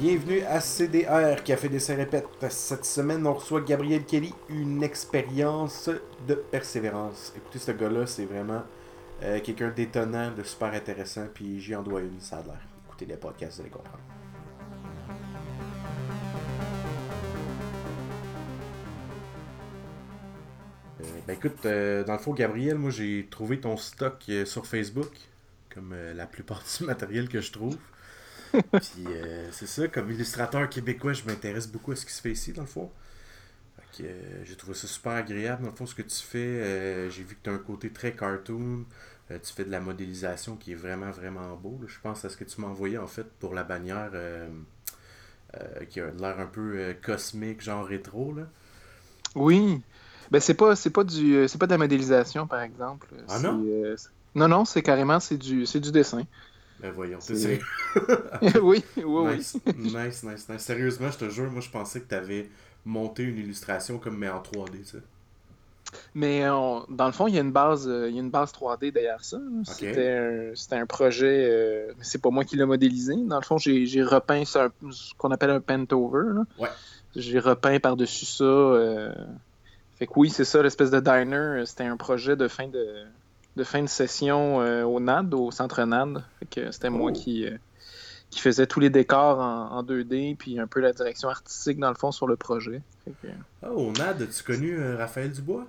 Bienvenue à CDR, Café Dessin Répète. Cette semaine, on reçoit Gabriel Kelly, une expérience de persévérance. Écoutez, ce gars-là, c'est vraiment euh, quelqu'un d'étonnant, de super intéressant, puis j'y en dois une, ça a l'air. Écoutez les podcasts, vous allez comprendre. Euh, ben écoute, euh, dans le fond, Gabriel, moi j'ai trouvé ton stock sur Facebook, comme la plupart du matériel que je trouve. Puis euh, c'est ça, comme illustrateur québécois, je m'intéresse beaucoup à ce qui se fait ici, dans le fond. Fait que, euh, j'ai trouvé ça super agréable, dans le fond, ce que tu fais. Euh, j'ai vu que tu as un côté très cartoon. Tu fais de la modélisation qui est vraiment, vraiment beau. là. Je pense à ce que tu m'as envoyé, en fait, pour la bannière qui a l'air un peu cosmique, genre rétro. Là. Oui. Ben c'est pas c'est pas du c'est pas de la modélisation par exemple. Ah non? non non, c'est carrément c'est du c'est du dessin. Ben voyons, C'est- c'est oui, oui, oui. nice, nice, nice, nice. Sérieusement, je te jure, moi je pensais que tu avais monté une illustration comme mais en 3D, tu sais. Mais on- dans le fond, il y a une base euh, il y a une base 3D derrière ça. C'était un, projet euh, mais c'est pas moi qui l'ai modélisé. Dans le fond, j'ai repeint ça, un- ce qu'on appelle un pentover. Ouais. J'ai repeint par-dessus ça euh, Fait que oui, c'est ça l'espèce de diner, euh, c'était un projet de fin de de fin de session euh, au NAD, au centre NAD. C'était moi Oh. qui euh, qui faisait tous les décors en, en 2D, puis un peu la direction artistique dans le fond sur le projet. Que, Oh, Nad, as-tu connu euh, Raphaël Dubois?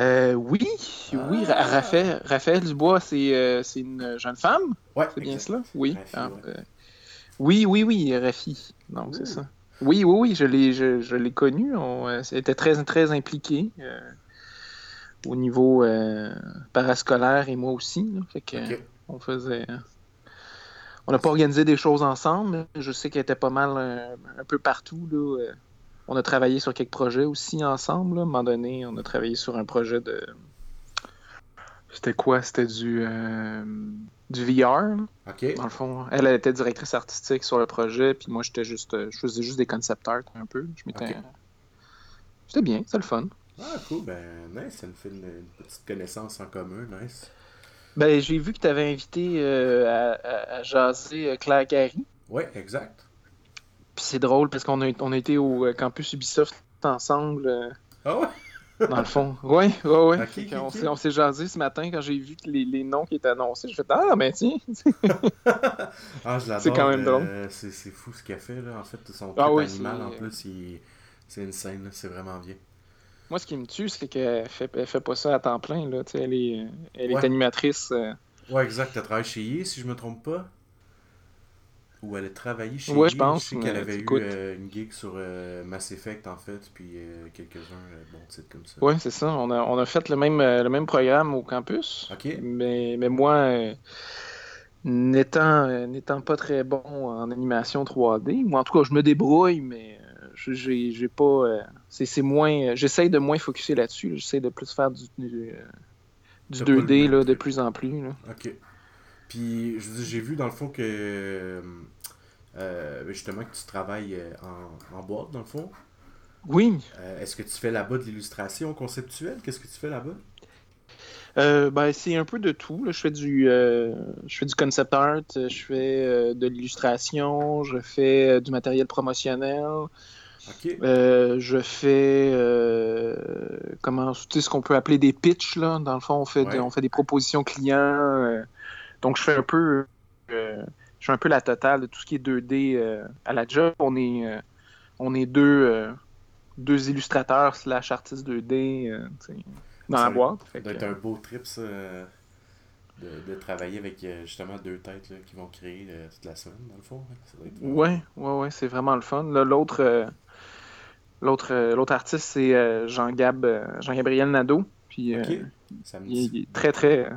euh, oui, oui, Ah! Raphaël, Raphaël Dubois, c'est euh, c'est une jeune femme, Ouais, c'est bien cela? Oui. Rafi, Ah, ouais. euh, oui, oui, oui, Rafi. Donc, c'est ça. Oui, oui, oui, je l'ai je, je l'ai connu. On euh, était très, très impliqué euh, au niveau euh, parascolaire et moi aussi. là. Fait que, on faisait. On n'a pas organisé des choses ensemble, mais je sais qu'elle était pas mal euh, un peu partout. Là. Euh, On a travaillé sur quelques projets aussi ensemble. là. À un moment donné, on a travaillé sur un projet de. C'était quoi? C'était du, euh, du VR. Dans le fond, elle, elle était directrice artistique sur le projet, puis moi, j'étais juste. euh, Je faisais juste des concept art un peu. Je m'étais. C'était bien, c'était le fun. Ah, cool, ben, nice, ça nous fait une, une petite connaissance en commun, nice. Ben, j'ai vu que tu avais invité euh, à, jaser euh, Claire Gary. Ouais, exact. Puis c'est drôle parce qu'on a, on a été au euh, campus Ubisoft ensemble, euh, Ah ouais? dans le fond. Qu'on ok. s'est- on s'est jasé ce matin quand j'ai vu que les, les noms qui étaient annoncés. Je fais Ah, ben tiens. Ah, je l'adore. C'est quand même euh, c'est, fou ce qu'elle fait, là. En fait, son Ah oui, animal, en plus, il- c'est une scène, c'est vraiment bien. Moi, ce qui me tue, c'est qu'elle fait, elle fait pas ça à temps plein. Là. Elle, est, elle est animatrice. euh, Ouais, exact, elle travaille chez EA, si je me trompe pas. Ou elle a travaillé chez Ouais, EA. je pense, Je sais qu'elle avait eu euh, une gig sur euh, Mass Effect, en fait, puis euh, quelques-uns bons titres comme ça. Ouais, c'est ça. On a, on a fait le même, le même programme au campus. Ok. Mais, mais moi, n'étant, euh, n'étant pas très bon en animation 3D, moi en tout cas, je me débrouille, mais euh, j'ai, j'ai pas. euh, c'est, c'est moins. euh, j'essaye de moins focuser là-dessus. là. J'essaye de plus faire du, du, euh, du T'as pas le 2D même là, de plus en plus. là. Ok. Puis, j'ai vu dans le fond que. euh, euh, justement, que tu travailles euh, en, en boîte, dans le fond. Oui. Euh, Est-ce que tu fais là-bas de l'illustration conceptuelle? Qu'est-ce que tu fais là-bas? Euh, ben, c'est un peu de tout. là. Je fais du, euh, je fais du concept art, euh, je fais euh, de l'illustration, je fais euh, du matériel promotionnel, Euh, je fais euh, comment, tu sais, ce qu'on peut appeler des pitchs là. Dans le fond, on fait, Ouais. on fait des propositions clients. euh, donc, je fais un peu, je fais un peu la totale de tout ce qui est 2D euh, à la job. On est, on est deux, deux illustrateurs slash artistes 2D euh, tu sais, dans Ça la boîte. Ça doit être un beau trip, ça, de, de travailler avec justement deux têtes là, qui vont créer toute la semaine, dans le fond. hein. Vraiment- Ouais, ouais, ouais, c'est vraiment le fun. Là, l'autre, l'autre, euh, l'autre artiste, c'est euh, Jean-Gab, euh, Jean-Gabriel Nadeau. Puis, Ok. Ça me il, dit. il est très, très,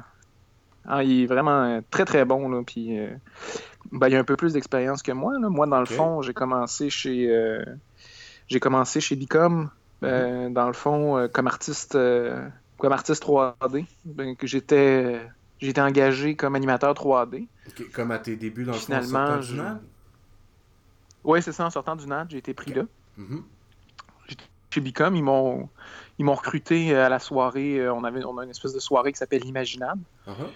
ah, il est vraiment très, très bon. Là, puis, ben, il a un peu plus d'expérience que moi. Là. Moi, dans le fond, j'ai commencé chez, j'ai commencé chez Bicom, euh, dans le fond, euh, comme artiste, euh, comme artiste 3D. Ben, que j'étais, j'étais engagé comme animateur 3D. Ok, Comme à tes débuts dans le fond, Finalement, sortant du NAD? Ouais, c'est ça. En sortant du NAD, j'ai été pris là. Mhm. Chez Bicom, ils m'ont ils m'ont recruté à la soirée. euh, On avait on a une espèce de soirée qui s'appelle l'Imaginable. Uh-huh.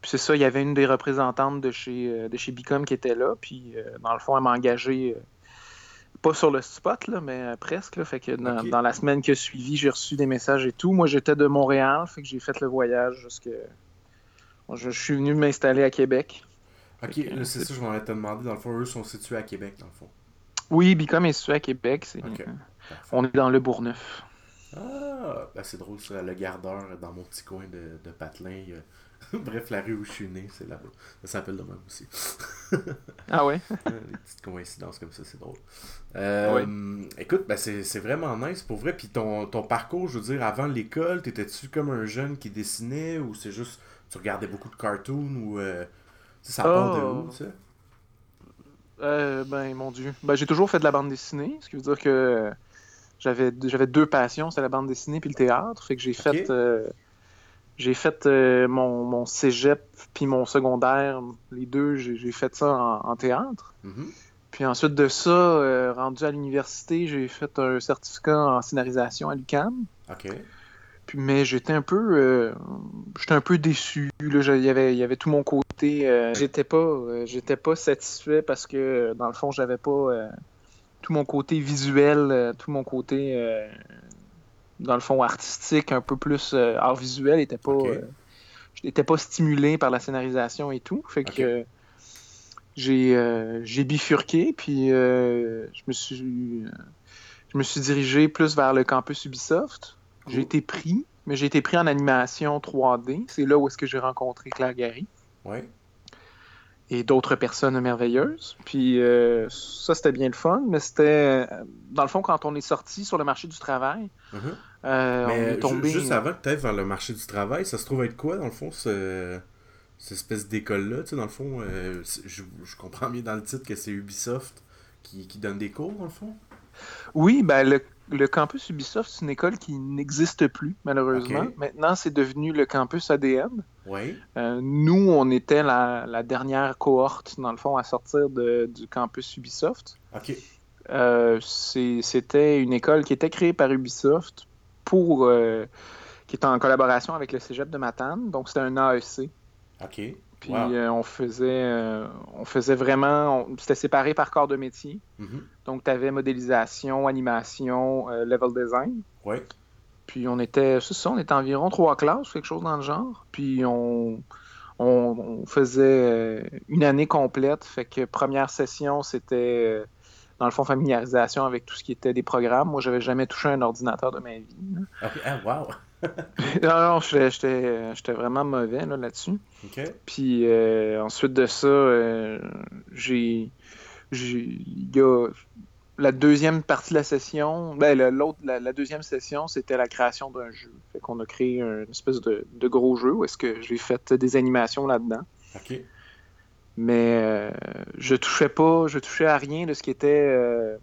Puis c'est ça, il y avait une des représentantes de chez, de chez Bicom qui était là. Puis dans le fond, elle m'a engagé, pas sur le spot, là, mais presque. Là, fait que dans, dans, la semaine qui a suivi, j'ai reçu des messages et tout. Moi, j'étais de Montréal, fait que j'ai fait le voyage jusque. Je, suis venu m'installer à Québec. Ok, c'est ça, je m'en te demander. Dans le fond, eux sont situés à Québec, dans le fond. Oui, Bicom est situé à Québec. On est dans le Bourgneuf. Ah, ben c'est drôle, ça. Le gardeur dans mon petit coin de, de Patelin. Bref, la rue où je suis né, c'est là-bas. Ça s'appelle de même aussi. ah ouais? Des petites coïncidences comme ça, c'est drôle. Euh, écoute, ben c'est vraiment nice pour vrai. Puis ton, ton parcours, je veux dire, avant l'école, t'étais-tu comme un jeune qui dessinait ou c'est juste tu regardais beaucoup de cartoons ou euh, ça part de où, ça? Euh, ben, mon Dieu. Ben, j'ai toujours fait de la bande dessinée, ce qui veut dire que j'avais j'avais deux passions, c'est la bande dessinée puis le théâtre. Fait que j'ai fait euh, j'ai fait euh, mon, mon, cégep puis mon secondaire, les deux, j'ai fait ça en, théâtre. Mm-hmm. Puis ensuite de ça, euh, rendu à l'université, j'ai fait un certificat en scénarisation à l'UQAM. OK. Puis, mais j'étais un peu j'étais un peu déçu. Là, il, y avait, il y avait tout mon côté. j'étais pas j'étais pas satisfait parce que dans le fond, j'avais pas tout mon côté visuel, euh, tout mon côté, euh, dans le fond, artistique, un peu plus euh, art visuel, était pas, stimulé par la scénarisation et tout. Fait que j'ai, bifurqué, puis je me suis je me suis dirigé plus vers le campus Ubisoft. J'ai été pris, mais j'ai été pris en animation 3D. C'est là où est-ce que j'ai rencontré Claire Gary. Ouais et d'autres personnes merveilleuses. Puis euh, ça, c'était bien le fun, mais c'était, euh, dans le fond, quand on est sorti sur le marché du travail, mm-hmm. euh, on est tombé... Juste avant tu vers le marché du travail, ça se trouve être quoi, dans le fond, ce... cette espèce d'école-là? Tu sais, dans le fond, je, je, comprends bien dans le titre que c'est Ubisoft qui, qui donne des cours, dans le fond? Oui, ben le le campus Ubisoft, c'est une école qui n'existe plus, malheureusement. Maintenant, c'est devenu le campus ADN. Oui. Euh, nous, on était la, dernière cohorte, dans le fond, à sortir du campus Ubisoft. OK. Euh, c'était une école qui était créée par Ubisoft pour. Euh, qui était en collaboration avec le cégep de Matane. Donc, c'était un AEC. OK. Puis euh, on faisait euh, on faisait vraiment. C'était séparé par corps de métier. Mm-hmm. Donc, tu avais modélisation, animation, euh, level design. Oui. Puis on était. C'est ça, on était environ trois classes, quelque chose dans le genre. Puis on, on, faisait une année complète. Fait que première session, c'était dans le fond, familiarisation avec tout ce qui était des programmes. Moi, j'avais jamais touché un ordinateur de ma vie. Ah, wow! non, non, j'étais vraiment mauvais là-dessus. Là Puis euh, ensuite de ça, euh, j'ai. Il y a la deuxième partie de la session, ben, l'autre, la, deuxième session, c'était la création d'un jeu. Fait qu'on a créé une espèce de, gros jeu où est-ce que j'ai fait des animations là-dedans. OK. Mais euh, je touchais pas, je touchais à rien de ce qui était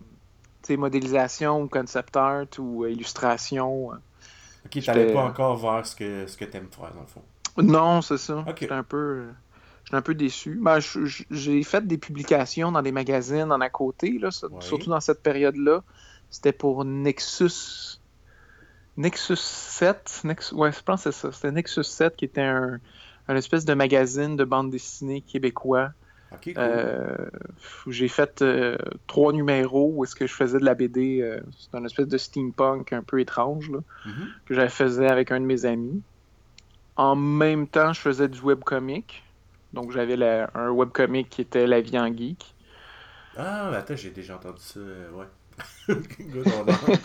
modélisation ou concept art ou illustration. Ok, t'allais pas encore vers ce que, ce que t'aimes faire, dans le fond. Non, c'est ça. J'étais un peu... un peu déçu. Ben, j'ai fait des publications dans des magazines en à côté, là, surtout dans cette période-là. C'était pour Nexus. Nexus 7. Nexus... Ouais, je pense que c'est ça. C'était Nexus 7 qui était un, un espèce de magazine de bande dessinée québécois euh, j'ai fait euh, trois numéros où est-ce que je faisais de la BD. Euh, c'est un espèce de steampunk un peu étrange mm-hmm. que j'avais faisais avec un de mes amis. En même temps, je faisais du webcomic. Donc j'avais un webcomic qui était La vie en geek. Ah, attends, j'ai déjà entendu ça. Ouais.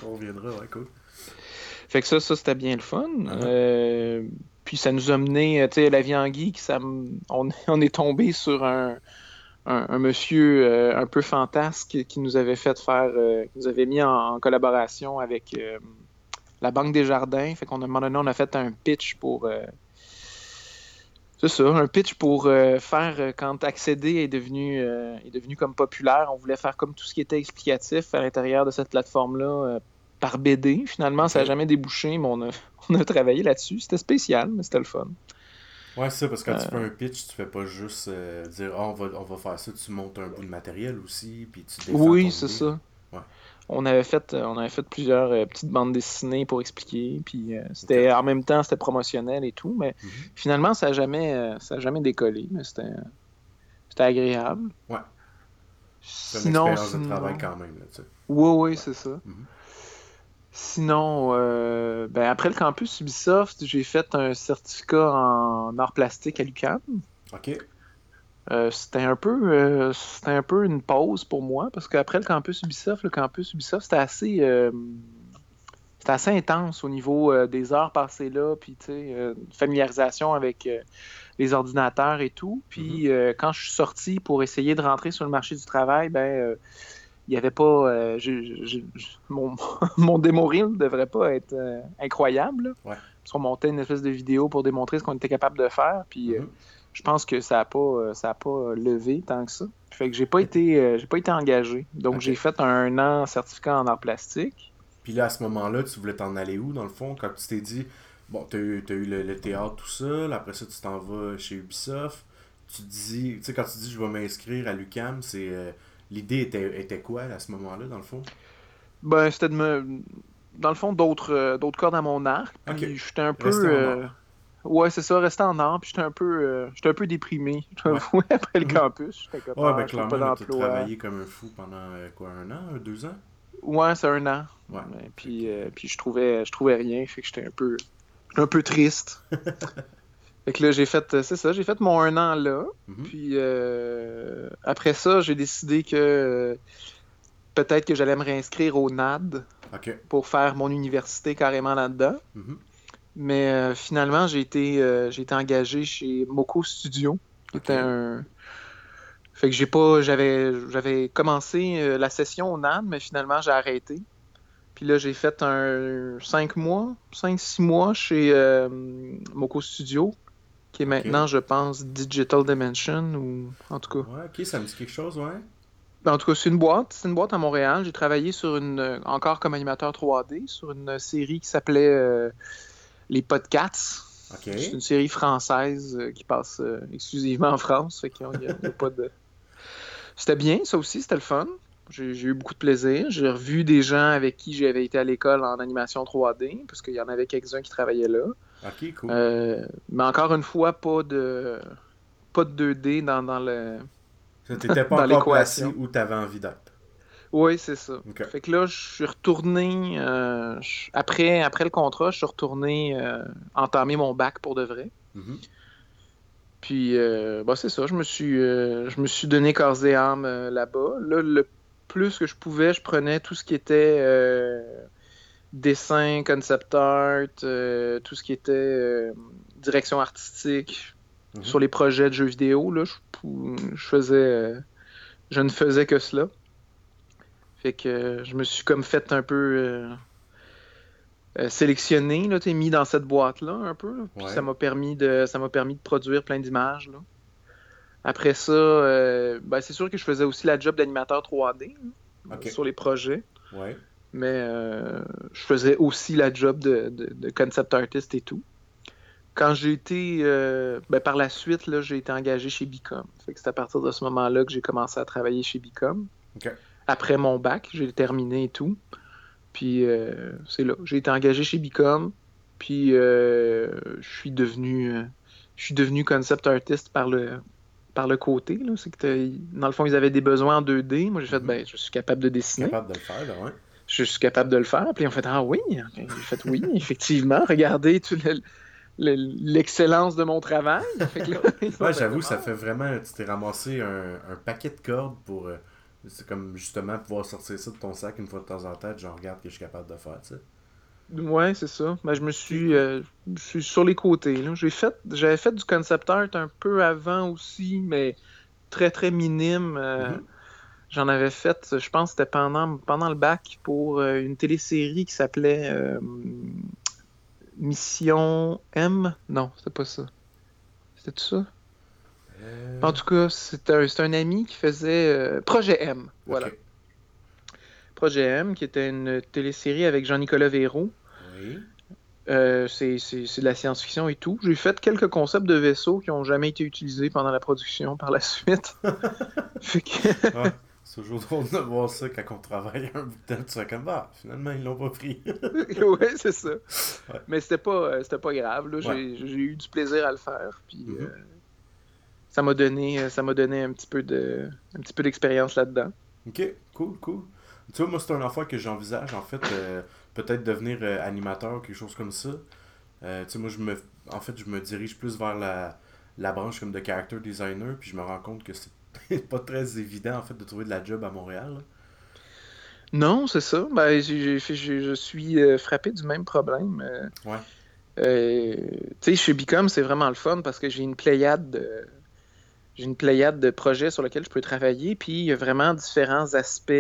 on, reviendra, ouais, cool. Fait que ça, ça c'était bien le fun. Uh-huh. Puis ça nous a mené, tu sais, la vie en geek, ça, on, on est tombé sur un, un, monsieur euh, un peu fantasque qui nous avait fait faire, euh, qui nous avait mis en, collaboration avec euh, la Banque des Jardins. Fait qu'on a, un moment donné, on a fait un pitch pour. c'est ça, un pitch pour faire quand accéder est devenu, est devenu comme populaire. On voulait faire comme tout ce qui était explicatif à l'intérieur de cette plateforme-là par BD. Finalement, ça n'a jamais débouché, mais on a, on a travaillé là-dessus. C'était spécial, mais c'était le fun. Ouais, c'est ça, parce que quand tu fais un pitch, tu fais pas juste euh, dire oh, on, va, on va faire ça, tu montes un bout de matériel aussi, puis tu Oui, c'est ça. Ouais. on avait fait, on avait fait plusieurs euh, petites bandes dessinées pour expliquer. Puis euh, c'était en même temps, c'était promotionnel et tout. Mais Mhm. finalement, ça n'a jamais, euh, ça a jamais décollé. Mais c'était, c'était agréable. Ouais. C'est une Sinon, expérience de travail quand même, là, tu sais. Oui, oui, c'est ça. Mhm. Sinon, euh, ben, après le campus Ubisoft, j'ai fait un certificat en art plastique à l'UQAM. Ok. Euh, c'était un peu euh, c'était un peu une pause pour moi parce qu'après le campus Ubisoft, le campus Ubisoft c'était assez c'était assez intense au niveau des heures passées là, puis tu sais familiarisation avec les ordinateurs et tout. Puis euh, quand je suis sorti pour essayer de rentrer sur le marché du travail, ben il y avait pas euh, je- je- je- mon, mon démo reel ne devrait pas être euh, incroyable. Ouais. Parce qu'on montait une espèce de vidéo pour démontrer ce qu'on était capable de faire, puis euh, Mhm. je pense que ça a pas ça a pas levé tant que ça. Fait que j'ai pas été j'ai pas été engagé. Donc j'ai fait un an certificat en art plastique. Puis là, à ce moment-là, tu voulais t'en aller où, dans le fond, quand tu t'es dit, bon, t'as eu, t'as eu le, le théâtre tout seul, après ça, tu t'en vas chez Ubisoft, tu dis, tu sais, quand tu dis, je vais m'inscrire à l'UCAM, c'est, l'idée était, était quoi, à ce moment-là, dans le fond? Ben c'était de me dans le fond d'autres euh, d'autres cordes à mon arc. Puis j'étais un peu euh, Ouais, c'est ça, rester en art, puis j'étais un peu euh, j'étais un peu déprimé, je Ouais. après le Mhm. campus. J'étais comme, Ouais, ah, ben clairement, travaillé comme un fou pendant, euh, quoi, un an, deux ans? Ouais, c'est un an. Ouais. Puis, puis je trouvais je trouvais rien, fait que j'étais un peu j'étais un peu triste. fait que là j'ai fait euh, c'est ça, j'ai fait mon un an là. Mhm. Puis euh, après ça, j'ai décidé que euh, peut-être que j'allais me réinscrire au NAD pour faire mon université carrément là-dedans. Mhm. Mais euh, finalement, j'ai été, euh, été engagé chez Moko Studio. qui Ok. était un... Fait que j'ai pas. J'avais, j'avais commencé la session au NAD, mais finalement j'ai arrêté. Puis là, j'ai fait un 5 mois, 5-6 mois chez euh, Moko Studio, qui est maintenant, je pense, Digital Dimension, ou en tout cas. Ouais, ok, ça me dit quelque chose, ouais. Ben, En tout cas, c'est une boîte. C'est une boîte à Montréal. J'ai travaillé sur une, euh, encore comme animateur 3D, sur une série qui s'appelait euh, Les Podcasts. Ok. C'est une série française euh, qui passe euh, exclusivement en France. Fait qu'il y a- y pas de... C'était bien, ça aussi, c'était le fun. J'ai j'ai eu beaucoup de plaisir. J'ai revu des gens avec qui j'avais été à l'école en animation 3D, parce qu'il y en avait quelques-uns qui travaillaient là. Ok, cool. Euh, mais encore une fois, pas de pas de 2D dans, dans le. T'étais pas dans encore placé l'équation. où t'avais envie d'être. Oui, c'est ça. Fait que là, je suis retourné. euh, après, après le contrat, je suis retourné euh, entamer mon bac pour de vrai. Mhm. Puis, euh, bah, c'est ça. Je me suis, je me suis donné corps et âme là-bas. Là, le plus que je pouvais, je prenais tout ce qui était dessin, concept art, euh, tout ce qui était euh, direction artistique Mhm. sur les projets de jeux vidéo. Là, je, faisais, euh, je ne faisais que cela. Fait que je me suis comme fait un peu sélectionné, là, t'es mis dans cette boîte-là un peu. là. Puis Ouais. ça m'a permis de ça m'a permis de produire plein d'images. Après ça, ben, c'est sûr que je faisais aussi la job d'animateur 3D là, Ok. sur les projets. Ouais. Mais euh, je faisais aussi la job de, de- de concept artist et tout. Quand j'ai été, euh, ben, par la suite, là, j'ai été engagé chez Bicom. C'est à partir de ce moment-là que j'ai commencé à travailler chez Bicom. Après mon bac, j'ai terminé et tout. Puis euh, c'est là, j'ai été engagé chez Bicom. Puis je suis devenu, je suis devenu concept artist par le, par le côté. là. C'est que dans le fond, ils avaient des besoins en 2D. Moi, j'ai fait, Mhm. ben, je suis capable de dessiner Capable de le faire, là, ouais. Je suis capable de le faire. Puis ont fait Ah oui, j'ai fait oui, effectivement. Regardez tout le- le- l'excellence de mon travail. Ouais, j'avoue, ça Ah. fait vraiment. Tu t'es ramassé un, un paquet de cordes pour. euh, c'est comme justement pouvoir sortir ça de ton sac une fois de temps en temps. Genre, regarde ce que je suis capable de faire, tu sais. Ouais, c'est ça. Ben, je me suis, euh, je suis sur les côtés. J'ai fait, j'avais fait du concept art un peu avant aussi, mais très très minime. euh, Mhm. J'en avais fait, je pense, que c'était pendant, pendant le bac pour euh, une télésérie qui s'appelait euh, Mission M. Non, c'était pas ça. C'était tout ça? Euh, En tout cas, c'était un, ami qui faisait euh, Projet M. Voilà. Projet M, qui était une télésérie avec Jean-Nicolas Véraud. Oui. Euh, c'est c'est- c'est de la science-fiction et tout. J'ai fait quelques concepts de vaisseaux qui n'ont jamais été utilisés pendant la production par la suite. Fait que- Ouais. C'est toujours drôle de voir ça quand on travaille un bout de temps. Tu fais comme, bah, finalement, ils l'ont pas pris. oui, c'est ça. Mais c'était pas, euh, c'était pas grave. J'ai, eu du plaisir à le faire. Puis mm-hmm. euh, ça m'a donné, ça m'a donné un petit peu de, un petit peu d'expérience là-dedans. Ok, cool, cool. Tu vois, moi, c'est un affaire que j'envisage, en fait, peut-être devenir animateur ou quelque chose comme ça. tu sais, moi, je me, en fait, je me dirige plus vers la, la branche comme de character designer, puis je me rends compte que c'est pas très évident en fait de trouver de la job à Montréal. Non, c'est ça. Ben, je suis euh, frappé du même problème. Euh. ouais. Euh, tu sais, chez Bicom, c'est vraiment le fun parce que j'ai une pléiade de j'ai une pléiade de projets sur lesquels je peux travailler, puis il y a vraiment différents aspects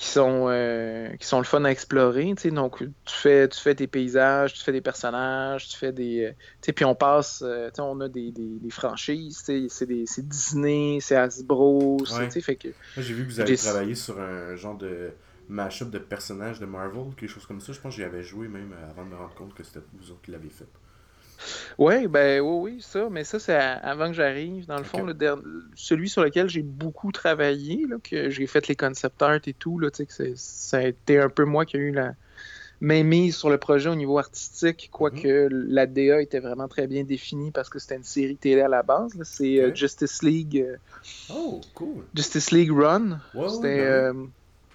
qui sont euh, qui sont le fun à explorer. Donc, tu fais, tu fais tes paysages, tu fais des personnages, tu fais des. Euh, puis on passe, euh, on a des, des, des franchises, c'est Disney, c'est Hasbro. Fait que, j'ai vu que vous avez travaillé sur un genre de mashup de personnages de Marvel, quelque chose comme ça. Je pense que j'y avais joué même avant de me rendre compte que c'était vous autres qui l'aviez fait. Ouais, ben oui, oui, ça, mais ça, c'est avant que j'arrive. Dans le fond, le celui sur lequel j'ai beaucoup travaillé, là, que j'ai fait les concept art et tout, là, que ça a été un peu moi qui ai eu la main mise sur le projet au niveau artistique, quoique mhm. la DA était vraiment très bien définie parce que c'était une série télé à la base. C'est euh, Justice League. Euh, oh, cool. Justice League Run. c'était. Euh,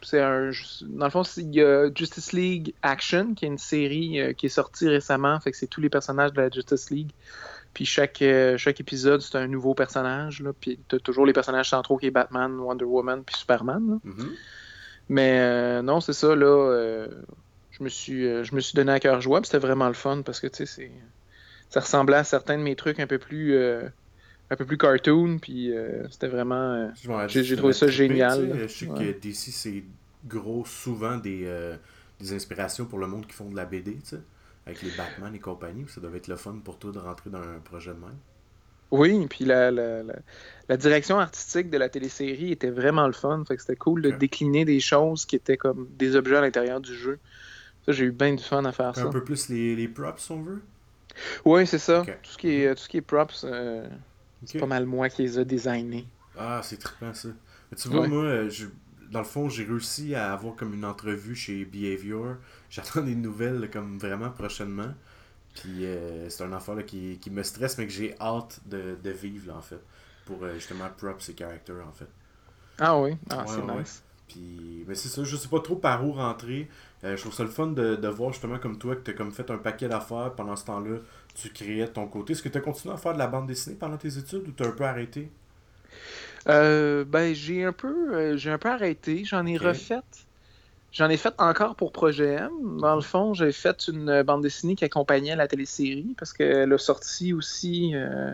c'est un, dans le fond, il y a Justice League Action, qui est une série euh, qui est sortie récemment. Fait que c'est tous les personnages de la Justice League. Puis chaque, euh, chaque épisode, c'est un nouveau personnage. Là. Puis t'as toujours les personnages centraux qui est Batman, Wonder Woman, puis Superman. Mm-hmm. Mais euh, non, c'est ça, là. je, me suis, je me suis donné à cœur joie. C'était vraiment le fun parce que, tu sais, ça ressemblait à certains de mes trucs un peu plus un peu plus cartoon, puis euh, c'était vraiment. Euh, j'ai trouvé ça génial. Je sais que DC, c'est gros, souvent des, euh, des inspirations pour le monde qui font de la BD, tu sais, avec les Batman et compagnie. Ça devait être le fun pour toi de rentrer dans un projet de même. Oui, puis la, la, la, direction artistique de la télésérie était vraiment le fun. Fait que c'était cool de décliner des choses qui étaient comme des objets à l'intérieur du jeu. Ça, j'ai eu bien du fun à faire ça. Un peu plus les, les props, si on veut? Oui, c'est ça. Tout, ce qui est, tout ce qui est props. C'est pas mal moi qui les ai designés. Ah, c'est trippant ça. tu vois, moi, euh, dans le fond, j'ai réussi à avoir comme une entrevue chez Behavior. J'attends des nouvelles comme vraiment prochainement. Puis euh, c'est un enfant qui, qui, me stresse, mais que j'ai hâte de, de vivre, là, en fait. Pour euh, justement props et characters, en fait. Ah oui, ah, c'est nice. Puis, mais c'est ça, je sais pas trop par où rentrer. je trouve ça le fun de, de voir justement comme toi que tu as comme fait un paquet d'affaires pendant ce temps-là tu créais de ton côté? Est-ce que tu as continué à faire de la bande dessinée pendant tes études ou tu as un peu arrêté? Euh, ben, j'ai un peu euh, j'ai un peu arrêté. J'en ai refait. J'en ai fait encore pour Projet M. Dans le fond, j'ai fait une bande dessinée qui accompagnait la télésérie parce qu'elle a sorti aussi. Euh,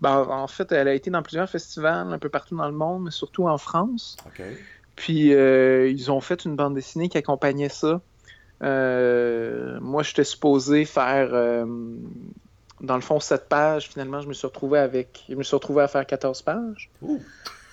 ben, en fait, elle a été dans plusieurs festivals un peu partout dans le monde, mais surtout en France. Puis ils ont fait une bande dessinée qui accompagnait ça. Euh, moi, j'étais supposé faire, euh, dans le fond, 7 pages. Finalement, je me suis retrouvé avec. Je me suis retrouvé à faire 14 pages.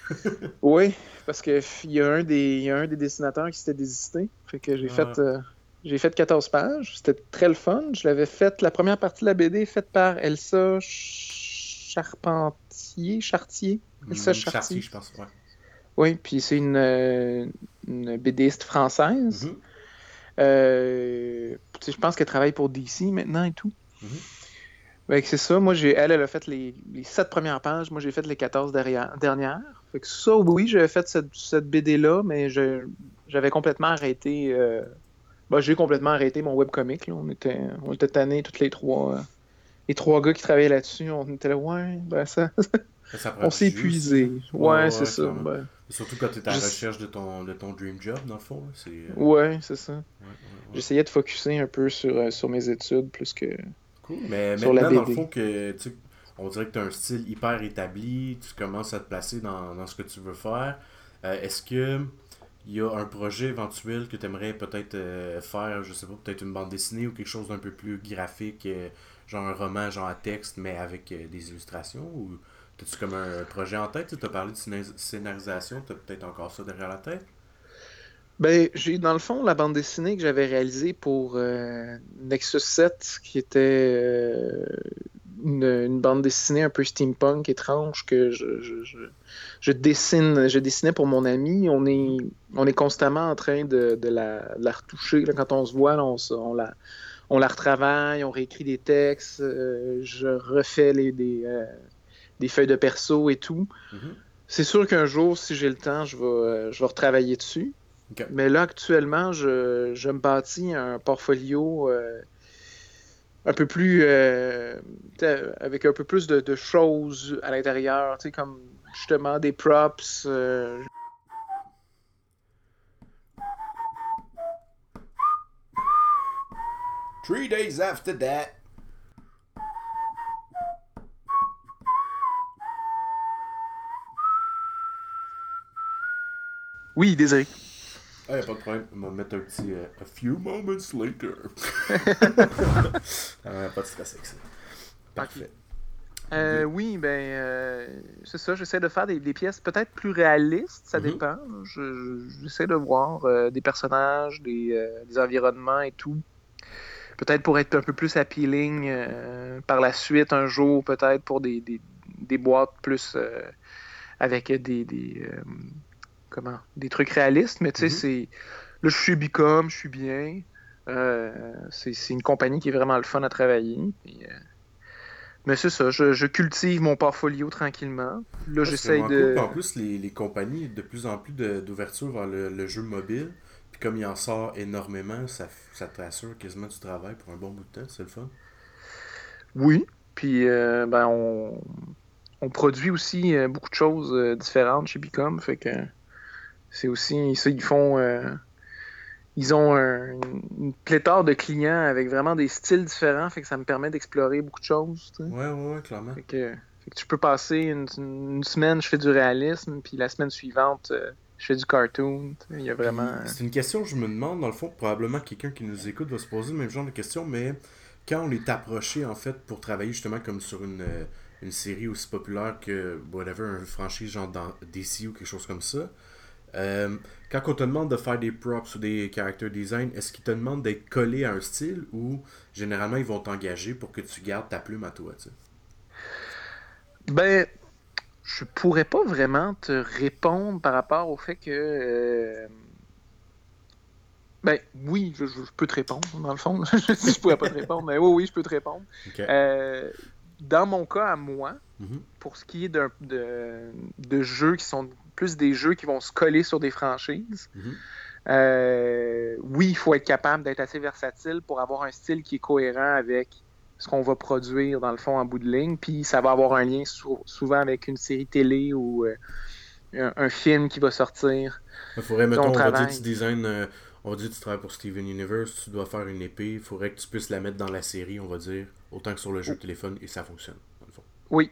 oui, parce qu'il y, a un des, y a un des dessinateurs qui s'était désisté. Fait que j'ai fait. Euh, j'ai fait 14 pages. C'était très le fun. Je l'avais fait. La première partie de la BD faite par Elsa Charpentier. Chartier. Elsa mm, Chartier. je pense. Oui, puis c'est une, une BDiste française. Mm-hmm. Euh, je pense qu'elle travaille pour DC maintenant et tout. Mhm. c'est ça. Moi, j'ai, elle, elle a fait les, les 7 premières pages. Moi, j'ai fait les 14 derrière, dernières. Fait que ça, oui, j'avais fait cette, cette BD-là, mais j'avais complètement arrêté. Euh... Ben, j'ai complètement arrêté mon webcomic. Là. On était, on était tannés, toutes les trois. Euh, les trois gars qui travaillaient là-dessus, on était là, ouais, ben ça. on s'est épuisé. Ouais, c'est ça. Surtout quand tu es à la recherche de ton, de ton dream job, dans le fond. C'est, euh, Ouais, c'est ça. J'essayais de focuser un peu sur, euh, sur mes études plus que. Cool. Mais sur maintenant, dans le fond, que, on dirait que tu as un style hyper établi, tu commences à te placer dans, dans ce que tu veux faire. Euh, est-ce que il y a un projet éventuel que tu aimerais peut-être faire, je sais pas, peut-être une bande dessinée ou quelque chose d'un peu plus graphique, genre un roman, genre à texte, mais avec des illustrations ou As-tu comme un projet en tête? Tu as parlé de scénarisation, tu as peut-être encore ça derrière la tête? Ben, j'ai dans le fond la bande dessinée que j'avais réalisée pour euh, Nexus 7, qui était euh, une, bande dessinée un peu steampunk étrange que je, je, je, dessine, je dessinais pour mon ami. On est, on est constamment en train de, de, la, retoucher. quand on se voit, on, on, la, on la retravaille, on réécrit des textes, euh, je refais les, des, euh, des, feuilles de perso et tout. Mm-hmm. C'est sûr qu'un jour, si j'ai le temps, je vais, euh, je vais retravailler dessus. Mais là, actuellement, je, je, me bâtis un portfolio un peu plus. Avec un peu plus de, de choses à l'intérieur, comme justement des props. Three days after that. Oui, désolé. Ah, y'a pas de problème. On va mettre un petit euh, A few moments later. ah, pas de stress avec ça. Parfait. Euh, oui, ben, euh, c'est ça. J'essaie de faire des, des pièces peut-être plus réalistes, ça mm-hmm. dépend. J'essaie de voir euh, des personnages, des, euh, des, environnements et tout. Peut-être pour être un peu plus appealing par la suite, un jour, peut-être pour des, des, des boîtes plus avec des, des comment des trucs réalistes, mais tu sais, mhm. c'est. Là, je suis Bicom, je suis bien. Euh, c'est une compagnie qui est vraiment le fun à travailler. Euh, mais c'est ça, je, cultive mon portfolio tranquillement. Là, j'essaie de. En plus, les, les, compagnies, de plus en plus d'ouverture vers le, jeu mobile. Puis comme il en sort énormément, ça, ça t'assure quasiment du travail pour un bon bout de temps. C'est le fun. Oui. Puis, euh, ben, on, on, produit aussi beaucoup de choses différentes chez Bicom. Fait que c'est aussi ça, ils font. Euh, ils ont une pléthore de clients avec vraiment des styles différents, fait que ça me permet d'explorer beaucoup de choses. Ouais, ouais, ouais, clairement. Fait que, tu peux passer une, semaine, je fais du réalisme, puis la semaine suivante, euh, je fais du cartoon. Il y a vraiment. C'est une question que je me demande, dans le fond, probablement quelqu'un qui nous écoute va se poser le même genre de questions, mais quand on est approché, en fait, pour travailler justement comme sur une, euh, une série aussi populaire que, whatever, un franchise genre dans DC ou quelque chose comme ça, euh, quand on te demande de faire des props ou des character design, est-ce qu'ils te demandent d'être collé à un style ou généralement ils vont t'engager pour que tu gardes ta plume à toi tu Ben, je pourrais pas vraiment te répondre par rapport au fait que. Euh, ben oui, je, peux te répondre, dans le fond. je pourrais pas te répondre, mais oui, oui, je peux te répondre. Euh, dans mon cas à moi, mhm. pour ce qui est de, de, jeux qui sont plus des jeux qui vont se coller sur des franchises. Mhm. Euh, oui, il faut être capable d'être assez versatile pour avoir un style qui est cohérent avec ce qu'on va produire dans le fond en bout de ligne. Puis ça va avoir un lien souvent avec une série télé ou euh, un, film qui va sortir. Il faudrait, mettons, on va dire tu design, euh, on va dire tu travailles pour Steven Universe, tu dois faire une épée, il faudrait que tu puisses la mettre dans la série, on va dire, autant que sur le jeu de téléphone, et ça fonctionne, dans le fond. Oui,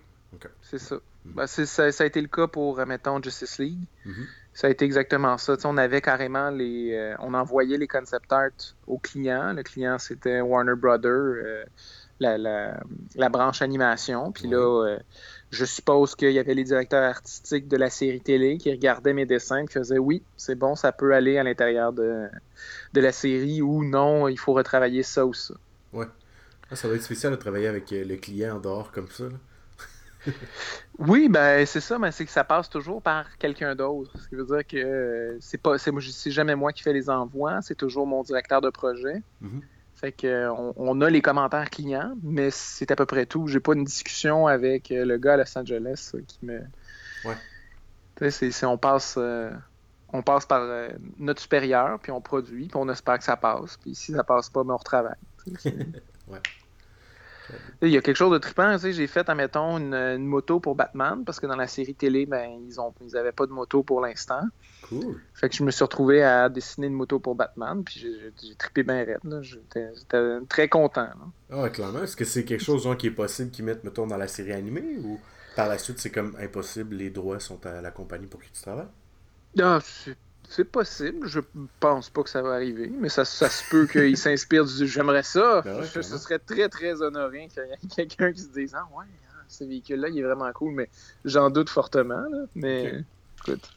c'est ça. Mhm. Ben, ça. ça. a été le cas pour, euh, mettons, Justice League. Mhm. Ça a été exactement ça. on avait carrément les. Euh, on envoyait les concept art au client. Le client, c'était Warner Brothers, euh, la, la, branche animation. Puis là, je suppose qu'il y avait les directeurs artistiques de la série télé qui regardaient mes dessins et qui faisaient oui, c'est bon, ça peut aller à l'intérieur de, de la série ou non, il faut retravailler ça ou ça. Ouais. Ah, ça doit être spécial de travailler avec le client en dehors comme ça. Là oui, ben c'est ça, mais c'est que ça passe toujours par quelqu'un d'autre. Ce qui veut dire que euh, c'est pas, c'est, jamais moi qui fais les envois, c'est toujours mon directeur de projet. Mm-hmm. Fait que on, a les commentaires clients, mais c'est à peu près tout. J'ai pas une discussion avec euh, le gars à Los Angeles qui me. Ouais. c'est, on passe. Euh, on passe par notre supérieur, puis on produit, puis on espère que ça passe. Puis si ça passe pas, ben on retravaille. ouais. Il y a quelque chose de trippant. J'ai fait, admettons, une, une, moto pour Batman, parce que dans la série télé, ben, ils ils pas de moto pour l'instant. Cool. Fait que je me suis retrouvé à dessiner une moto pour Batman, puis j'ai trippé bien raide. J'étais très content. Ah, clairement. Est-ce que c'est quelque chose qui est possible qu'ils mettent, mettons, dans la série animée, ou par la suite, c'est comme impossible, les droits sont à la compagnie pour qui tu travailles? Ah, c'est c'est possible. Je pense pas que ça va arriver, mais ça, ça se peut qu'il s'inspire du. J'aimerais ça. Ben ce serait très, très honoré qu'il y ait quelqu'un qui se dise Ah, ouais, hein, ce véhicule-là, il est vraiment cool, mais j'en doute fortement. Là. Mais écoute.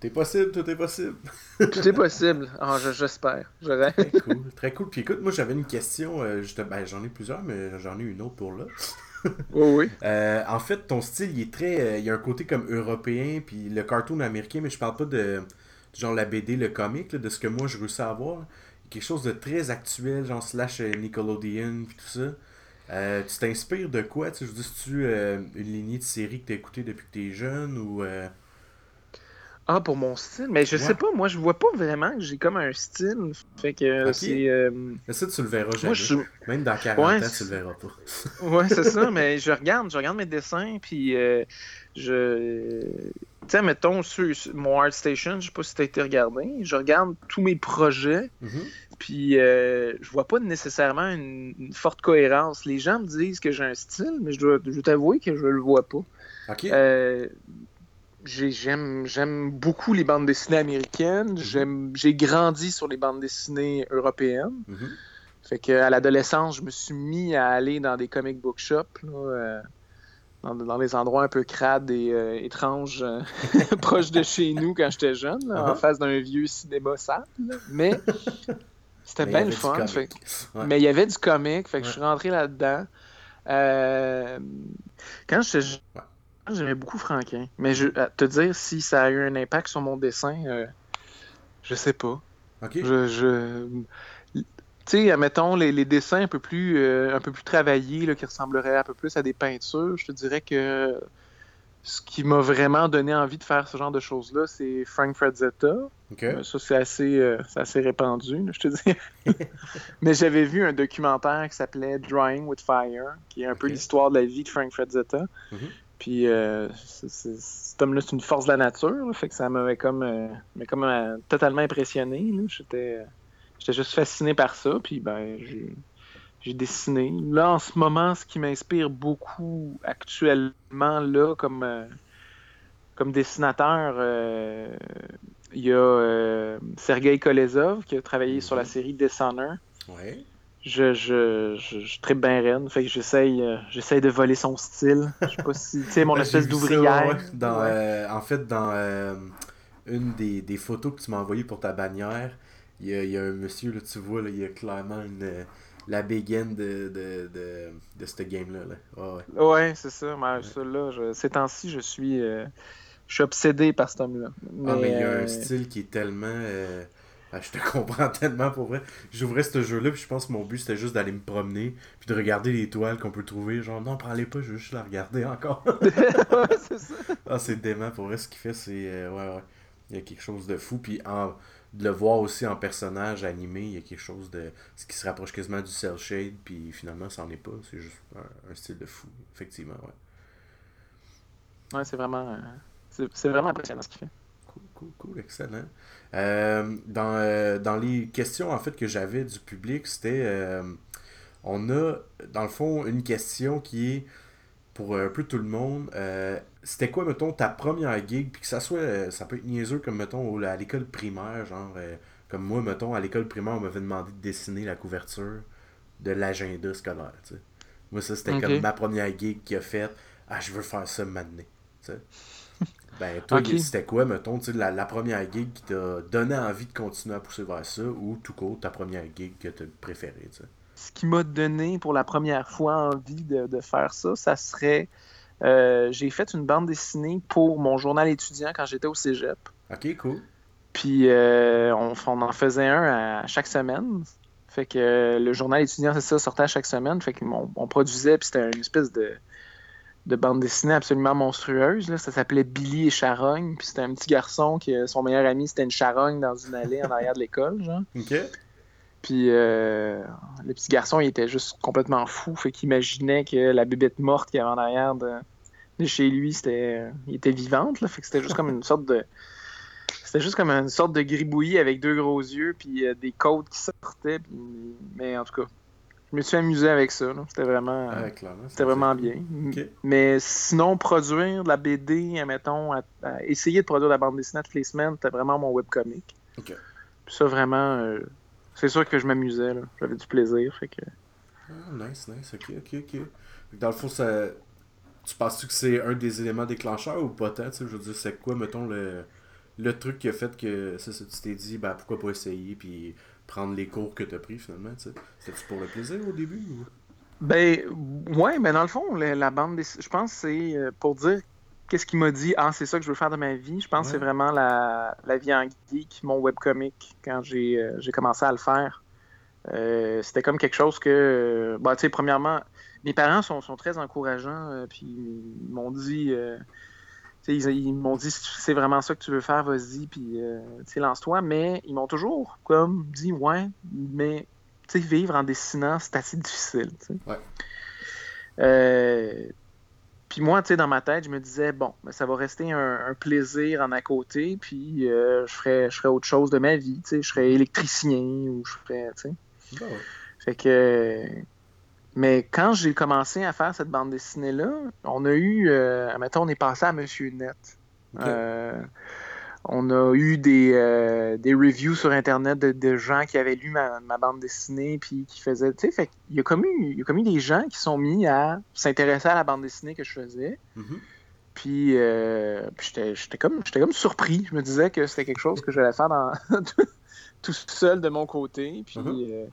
Tout est possible, tout est possible. tout est possible. Ah, j'espère. très cool. Très cool. Puis écoute, moi, j'avais une question. Euh, ben, j'en ai plusieurs, mais j'en ai une autre pour là. oui, oui. Euh, en fait, ton style, il est très. euh, il y a un côté comme européen, puis le cartoon américain, mais je parle pas de. Genre la BD, le comic, là, de ce que moi je réussis à voir. Quelque chose de très actuel, genre slash euh, Nickelodeon, puis tout ça. Euh, tu t'inspires de quoi? Tu Je veux dire, tu euh, une lignée de séries que t'as écoutée depuis que t'es jeune ou. euh, Ah, pour mon style? Mais je Ouais. sais pas, moi, je vois pas vraiment que j'ai comme un style. Fait que c'est. Mais ça, tu le verras jamais. Moi, je. Même dans 40 Ouais, ans, tu le verras pas. Ouais, c'est ça, mais je regarde, je regarde mes dessins, puis je. Tu sais, mettons, sur, sur mon ArtStation, je sais pas si t'as été regardé, je regarde tous mes projets, Mhm. puis euh, je vois pas nécessairement une, une forte cohérence. Les gens me disent que j'ai un style, mais je dois, je t'avouer que je le vois pas. Euh, j'ai- J'aime j'aime beaucoup les bandes dessinées américaines. J'aime J'ai grandi sur les bandes dessinées européennes. Mhm. Fait que à l'adolescence, je me suis mis à aller dans des comic book shops, là, euh, dans, dans des endroits un peu crades et euh, étranges, euh, proches de chez nous quand j'étais jeune, là, en Uh-huh. face d'un vieux cinéma sale. Mais c'était bien le fun. fait- Ouais. Mais il y avait du comic, fait que je suis rentré là-dedans. Euh, Quand j'étais jeune, j'aimais beaucoup Franquin. Mais je, à te dire si ça a eu un impact sur mon dessin, euh, je sais pas. Je, je... Tu sais, admettons, les, les dessins un peu plus, euh, un peu plus travaillés, là, qui ressembleraient un peu plus à des peintures, je te dirais que ce qui m'a vraiment donné envie de faire ce genre de choses-là, c'est Frank Frazetta. Ok. Euh, Ça, c'est assez, euh, assez répandu, là, je te dis. Mais j'avais vu un documentaire qui s'appelait Drawing with Fire, qui est un peu l'histoire de la vie de Frank Frazetta. Mhm. Puis euh, cet homme-là, c'est une force de la nature, là, fait que ça m'avait comme, euh, comme totalement impressionné. J'étais, j'étais juste fasciné par ça, puis ben j'ai, dessiné. Là, en ce moment, ce qui m'inspire beaucoup actuellement, là, comme, euh, comme dessinateur, euh, il y a euh, Sergei Kolezov qui a travaillé sur la Mhm. série Dishonor. Ouais. Je, je, je, je tripe bien raide, fait que j'essaye, euh, j'essaye de voler son style. Je sais pas si, tu sais, mon Ben, espèce d'ouvrière. ouais, dans, Ouais. euh, en fait, dans une des, des photos que tu m'as envoyées pour ta bannière, il y a, il y a un monsieur, là, tu vois, là, il y a clairement une, euh, la bégaine de, de, de, de ce game-là. Là. Ouais, ouais. Ouais, c'est ça. Mais ça, là, je- ces temps-ci, je suis, euh, je suis obsédé par cet homme-là. Ah, mais il y a euh, un style qui est tellement. euh, ah, je te comprends tellement pour vrai. J'ouvrais ce jeu-là, puis je pense que mon but c'était juste d'aller me promener, puis de regarder les toiles qu'on peut trouver. Genre, non, prends-les pas, je veux juste la regarder encore. ouais, c'est ça. ah, c'est dément pour vrai. Ce qu'il fait, c'est. euh, ouais, ouais. Il y a quelque chose de fou. Puis en, de le voir aussi en personnage animé, il y a quelque chose de. Ce qui se rapproche quasiment du cel shade, puis finalement, ça n'en est pas. C'est juste un, un style de fou, effectivement, ouais. Ouais, c'est vraiment, euh, c'est vraiment impressionnant ce qu'il fait. Cool, cool, cool, excellent. Euh, dans, euh, dans les questions en fait que j'avais du public, c'était on a dans le fond une question qui est pour un peu tout le monde. euh, c'était quoi, mettons, ta première gig, puis que ça soit, euh, ça peut être niaiseux comme, mettons, à l'école primaire, genre, euh, comme moi, mettons, à l'école primaire, on m'avait demandé de dessiner la couverture de l'agenda scolaire, tu sais. Moi, ça, c'était comme ma première gig qui a fait, ah, je veux faire ça maintenant, tu sais. Ben, toi, c'était quoi, mettons, tu sais, la, la première gig qui t'a donné envie de continuer à pousser vers ça, ou tout court, ta première gig que t'as préférée, tu sais? Ce qui m'a donné pour la première fois envie de, de faire ça, ça serait. euh, j'ai fait une bande dessinée pour mon journal étudiant quand j'étais au cégep. Ok, cool. Puis euh, on, on en faisait un à chaque semaine. Fait que euh, le journal étudiant, c'est ça, sortait à chaque semaine. Fait qu'on on produisait, puis c'était une espèce de, de bande dessinée absolument monstrueuse. Là. Ça s'appelait Billy et Charogne. Puis c'était un petit garçon qui, son meilleur ami, c'était une charogne dans une allée en arrière de l'école, genre. Ok. Puis euh, le petit garçon, il était juste complètement fou. Fait qu'il imaginait que la bébête morte qu'il y avait en arrière de, de chez lui, c'était, il était vivante. Là. Fait que c'était juste comme une sorte de. C'était juste comme une sorte de gribouillis avec deux gros yeux, puis euh, des côtes qui sortaient. puis- Mais en tout cas, je me suis amusé avec ça. là. C'était vraiment, Ah, ouais, c'était vraiment bien. Mais sinon, produire de la BD, admettons, à- à essayer de produire de la bande dessinée toutes les semaines, c'était vraiment mon webcomic. Ok. Puis ça, vraiment, euh, c'est sûr que je m'amusais. là. J'avais du plaisir. Fait que... Ah, nice, nice, ok, ok, ok. Dans le fond, ça... tu penses-tu que c'est un des éléments déclencheurs ou pas tant, tu sais, je veux dire, c'est quoi, mettons, le, le truc qui a fait que, ça, ça, tu t'es dit, ben, pourquoi pas essayer, puis prendre les cours que t'as pris, finalement, tu sais? C'était-tu pour le plaisir au début, ou... Ben, ouais, mais dans le fond, la, la bande je pense que c'est euh, pour dire qu'est-ce qui m'a dit, ah, c'est ça que je veux faire de ma vie. Je pense que c'est vraiment la, la vie en geek, mon webcomic, quand j'ai euh, commencé à le faire. Euh, C'était comme quelque chose que, euh, bah, tu sais, premièrement, mes parents sont, sont très encourageants, euh, puis ils m'ont dit, tu sais, ils, ils m'ont dit, si c'est vraiment ça que tu veux faire, vas-y, puis, tu sais, lance-toi. Mais ils m'ont toujours, comme, dit, ouais, mais, tu sais, vivre en dessinant, c'est assez difficile, tu sais. Ouais. Euh, puis moi, tu sais, dans ma tête, je me disais, bon, ben, ça va rester un, un plaisir en à côté, puis euh, je, ferais, je ferais autre chose de ma vie, tu sais, je serais électricien ou je ferais, tu sais. Ouais. Fait que. Mais quand j'ai commencé à faire cette bande dessinée-là, on a eu. Euh, admettons, on est passé à Monsieur Net. Euh, on a eu des, euh, des reviews sur Internet de, de gens qui avaient lu ma, ma bande dessinée puis qui faisaient. Tu sais, fait qu'il y a comme eu, il y a comme eu des gens qui sont mis à s'intéresser à la bande dessinée que je faisais. Mhm. Puis, euh, puis j'étais, comme, j'étais comme surpris. Je me disais que c'était quelque chose que j'allais faire dans, tout seul de mon côté. Puis, Mhm. euh,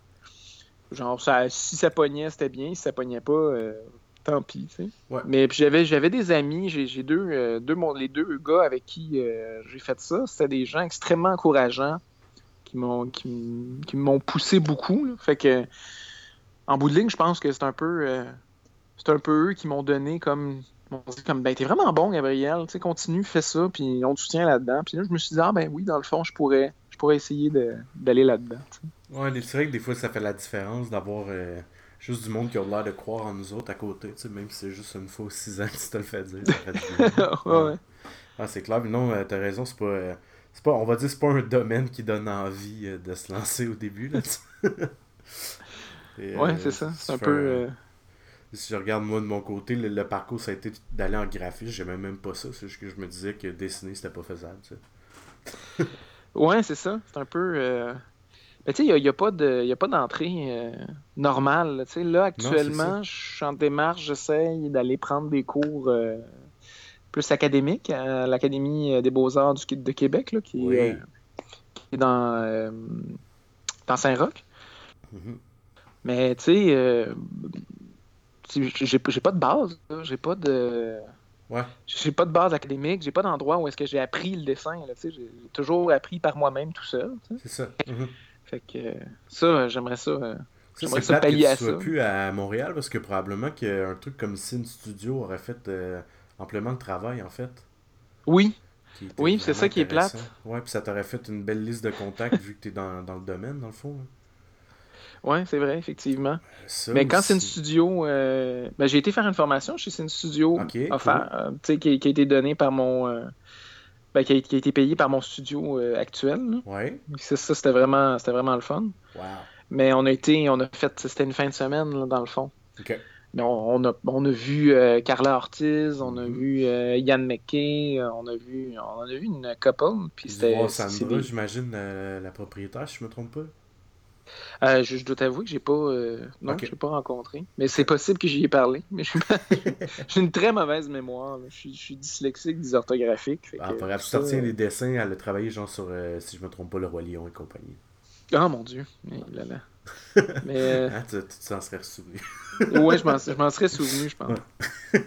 genre, ça, si ça pognait, c'était bien. Si ça pognait pas, euh, tant pis. tu sais. Ouais. Mais puis j'avais, j'avais des amis. J'ai, j'ai deux, euh, deux, mon- les deux gars avec qui euh, j'ai fait ça. C'était des gens extrêmement encourageants qui m'ont, qui, qui m'ont poussé beaucoup. là. Fait que, en bout de ligne, je pense que c'est un peu, euh, c'est un peu eux qui m'ont donné comme m'ont dit comme ben t'es vraiment bon Gabriel, tu sais continue, fais ça, puis on te soutient là-dedans. Puis là je me suis dit ah ben oui dans le fond je pourrais, je pourrais essayer d'aller là-dedans. tu sais. Ouais, c'est vrai que des fois, ça fait la différence d'avoir euh, juste du monde qui a l'air de croire en nous autres à côté, tu sais, même si c'est juste une fois aux 6 ans que tu te le fais dire, ça fait du bien. ouais, ouais. Ah, c'est clair, mais non, euh, t'as raison, c'est pas, euh, c'est pas. On va dire, c'est pas un domaine qui donne envie euh, de se lancer au début, là. Et, Ouais, euh, c'est ça. C'est un peu. euh, Si je regarde moi de mon côté, le, le parcours ça a été d'aller en graphisme, j'aimais même pas ça, c'est juste que je me disais que dessiner c'était pas faisable, tu sais. Ouais, c'est ça. C'est un peu. euh, Mais tu sais, il n'y a, a pas de- d'entrée euh, normale. là, Tu sais, là, actuellement, je suis en démarche, j'essaye d'aller prendre des cours euh, plus académiques à l'Académie des Beaux-Arts de Québec, là, qui, Oui. est, euh, qui est dans, euh, dans Saint-Roch. Mhm. Mais tu sais, j'ai pas de base. J'ai pas de. Ouais. J'ai pas de base académique, j'ai pas d'endroit où est-ce que j'ai appris le dessin. J'ai toujours appris par moi-même tout seul. C'est ça. Mhm. Fait que euh, ça, j'aimerais ça. euh, Ça, J'aimerais c'est ça plate que tu à sois ça. plus à Montréal parce que probablement qu'un truc comme Sin Studio aurait fait euh, amplement le travail en fait. Oui, Oui, c'est ça qui est plate. Ouais, puis ça t'aurait fait une belle liste de contacts vu que t'es dans, dans le domaine dans le fond. hein. ouais, c'est vrai, effectivement. Ça Mais quand aussi- Sin Studio, euh, ben, j'ai été faire une formation chez Sin Studio, offert, euh, qui, qui a été donnée par mon. euh, ben, qui, a, qui a été payée par mon studio euh, actuel. Ouais. Ça, ça, c'était vraiment, c'était vraiment le fun. Wow. Mais on a été, on a fait, c'était une fin de semaine, là, dans le fond. Ok. Mais on, on a, on a vu euh, Carla Ortiz, on a Mhm. vu euh, Yann McKay, euh, on a vu, on a vu une couple, puis c'était. c'est Sandra, j'imagine, la, la propriétaire, si je me trompe pas. Euh, je, je dois t'avouer que j'ai pas, euh, non, pas rencontré. Mais c'est possible que j'y ai parlé. Mais j'ai une très mauvaise mémoire. Je suis, je suis dyslexique, dysorthographique. fait Ah, que grave, tu ça- retiens les dessins, elle a travaillé genre sur, euh, si je me trompe pas, le Roi Lion et compagnie. Ah mon dieu. Mais, là, là. Mais euh, Hein, tu t'en serais souvenu. ouais, je m'en, serais souvenu, je pense. Ouais.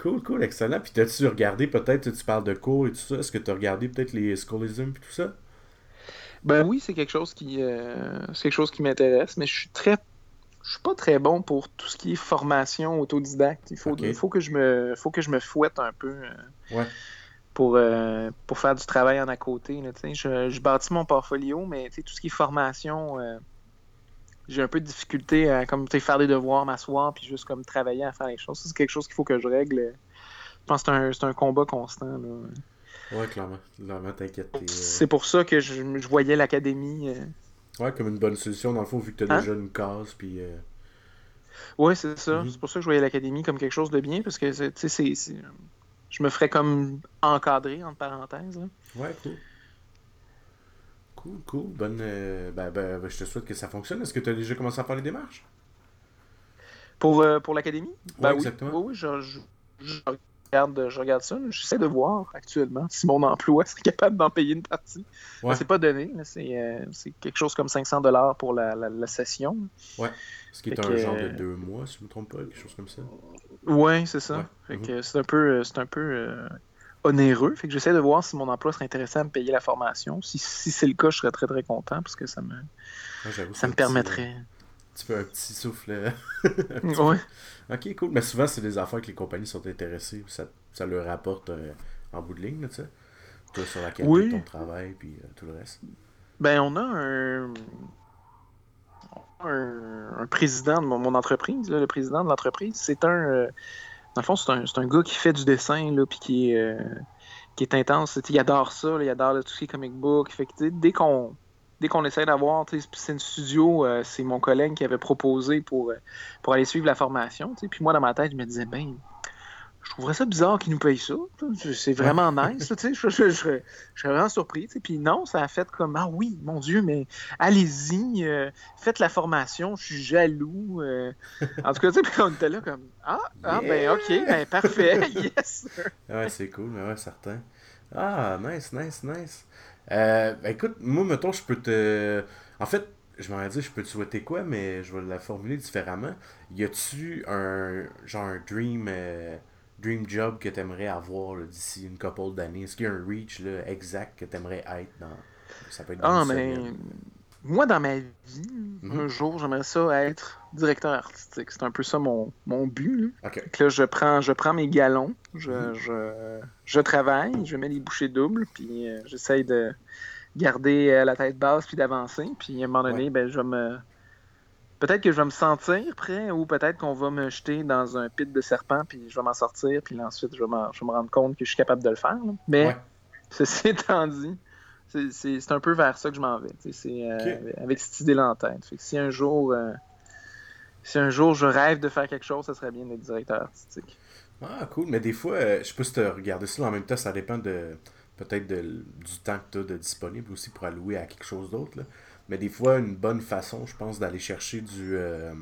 Cool, cool, excellent. Puis t'as-tu regardé peut-être, tu parles de cours et tout ça, est-ce que t'as regardé peut-être les Scholism et tout ça? Ben oui, c'est quelque chose qui, euh, c'est quelque chose qui m'intéresse, mais je suis très, je suis pas très bon pour tout ce qui est formation autodidacte. Il faut, il faut que je me, faut que je me fouette un peu. euh, Ouais. pour, euh, pour faire du travail en à côté. Là, je, je bâtis mon portfolio, mais tout ce qui est formation, j'ai un peu de difficulté à comme, faire des devoirs, m'asseoir, puis juste comme travailler à faire les choses. C'est quelque chose qu'il faut que je règle. Je pense que c'est un, c'est un combat constant. là. Ouais, clairement. Clairement, t'inquiète. euh, C'est pour ça que je, je voyais l'académie. euh, Ouais, comme une bonne solution, dans le fond, vu que t'as Hein? déjà une case, puis... euh, Ouais, c'est ça. Mhm. C'est pour ça que je voyais l'académie comme quelque chose de bien, parce que c'est- tu sais, c'est- je me ferais comme encadrer, entre parenthèses. là. Ouais, cool. Cool, cool. Bonne... euh, Ben, ben, ben, je te souhaite que ça fonctionne. Est-ce que t'as déjà commencé à faire les démarches? Pour, euh, pour l'académie? Ben oui. exactement. Oui, oui, je, je- je regarde, je regarde ça. J'essaie de voir actuellement si mon emploi serait capable d'en payer une partie. Ouais. C'est pas donné. C'est euh, c'est quelque chose comme 500 dollars pour la, la- la session. Ouais. Ce qui est un que- genre de deux mois, si je me trompe pas, quelque chose comme ça. Ouais, c'est ça. Ouais. Fait que c'est un peu, euh, c'est un peu euh, onéreux. Fait que j'essaie de voir si mon emploi serait intéressé à me payer la formation. Si, si c'est le cas, je serais très très content parce que ça me, j'avoue, ça me petit- Tu fais un petit souffle. euh, Ouais. ok, cool. Mais souvent, c'est des affaires que les compagnies sont intéressées. Ça, ça leur rapporte euh, en bout de ligne, tu sais. Toi, sur la qualité Oui. de ton travail, puis euh, tout le reste. Ben, on a un, un, un président de mon, mon entreprise, là, le président de l'entreprise. C'est un. euh, dans le fond, c'est un, un gars qui fait du dessin, là, puis qui est, qui est intense. Il adore ça, là, il adore là, tout ce qui est comic book. Fait que, dès qu'on. Dès qu'on essaie d'avoir, c'est une studio, euh, c'est mon collègue qui avait proposé pour, euh, pour aller suivre la formation. Puis moi, dans ma tête, je me disais, ben, je trouverais ça bizarre qu'ils nous payent ça. C'est vraiment nice. Je, je- je serais- je serais vraiment surpris. Puis non, ça a fait comme Ah oui, mon Dieu, mais allez-y, euh, faites la formation, je suis jaloux. En tout cas, puis on était là comme Ah, ah ben ok, ben parfait, yes. Ouais, c'est cool, mais ouais, certain. Ah, nice, nice, nice. Euh, ben, écoute, moi, mettons, je peux te. En fait, je m'en dit, je peux te souhaiter quoi, mais je vais la formuler différemment. Y a-tu un genre un dream, euh, dream job que t'aimerais avoir là, d'ici une couple d'années? Est-ce qu'il y a un reach là, exact que t'aimerais être dans Ça peut être dans Ah, une mais semaine? Moi, dans ma vie, Mhm. un jour, j'aimerais ça être directeur artistique. C'est un peu ça mon, mon but. là. Là, je prends, je prends mes galons, je, Mhm. je, je travaille, je mets les bouchées doubles, puis euh, j'essaye de garder euh, la tête basse puis d'avancer. Puis à un moment donné, Ouais. ben, je vais me. Peut-être que je vais me sentir prêt, ou peut-être qu'on va me jeter dans un pit de serpent, puis je vais m'en sortir, puis ensuite je vais, je vais me rendre compte que je suis capable de le faire. là. Mais Ouais. ceci étant dit, c'est- un peu vers ça que je m'en vais. C'est euh, avec cette idée-là en tête. Fait que si un jour. euh, si un jour je rêve de faire quelque chose, ce serait bien d'être directeur artistique. Ah, cool. Mais des fois, euh, je sais pas si tu as regardé ça, en même temps, ça dépend de peut-être du temps que tu as de disponible aussi pour allouer à quelque chose d'autre. Mais des fois, une bonne façon, je pense, d'aller chercher du. euh,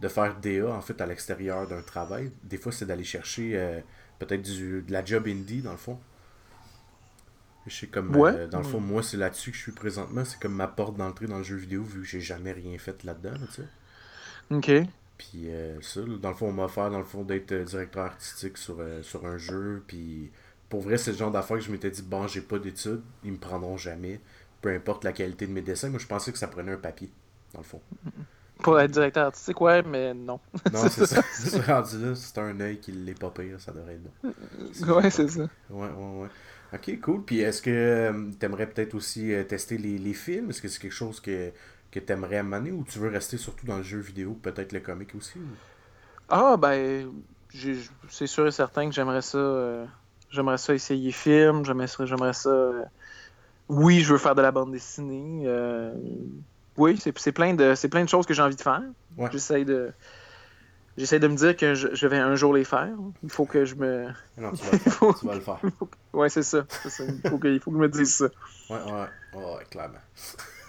de faire DA, en fait, à l'extérieur d'un travail, des fois, c'est d'aller chercher peut-être du, de la job indie, dans le fond. Je sais comme, Ouais. euh, dans le fond, moi, c'est là-dessus que je suis présentement. C'est comme ma porte d'entrée dans le jeu vidéo, vu que j'ai jamais rien fait là-dedans, là, tu sais. Ok. Puis euh, ça, dans le fond, on m'a offert dans le fond d'être euh, directeur artistique sur, euh, sur un jeu. Puis pour vrai, c'est le genre d'affaire que je m'étais dit, bon, j'ai pas d'études, ils me prendront jamais. Peu importe la qualité de mes dessins. Moi, je pensais que ça prenait un papier, dans le fond. Pour être directeur artistique, ouais, mais non. Non, c'est ça. C'est rendu là, c'est un œil qui l'est pas pire, ça devrait être bon. Ouais, c'est ça. Ouais, ouais, ouais. Ok, cool. Puis est-ce que euh, t'aimerais peut-être aussi euh, tester les, les films? Est-ce que c'est quelque chose que, que t'aimerais amener ou tu veux rester surtout dans le jeu vidéo, peut-être le comic aussi ou- Ah, ben, c'est sûr et certain que j'aimerais ça. euh, j'aimerais ça essayer film, j'aimerais ça. J'aimerais ça euh, oui, je veux faire de la bande dessinée. oui, c'est c'est plein, de, c'est plein de choses que j'ai envie de faire. Ouais. J'essaie de. J'essaie de me dire que je, je vais un jour les faire. Il faut que je me. Non, tu vas le faire. faut- tu vas le faire. Ouais, c'est ça. Il, faut que, il faut que je me dise ça. Ouais, ouais, ouais, ouais, clairement.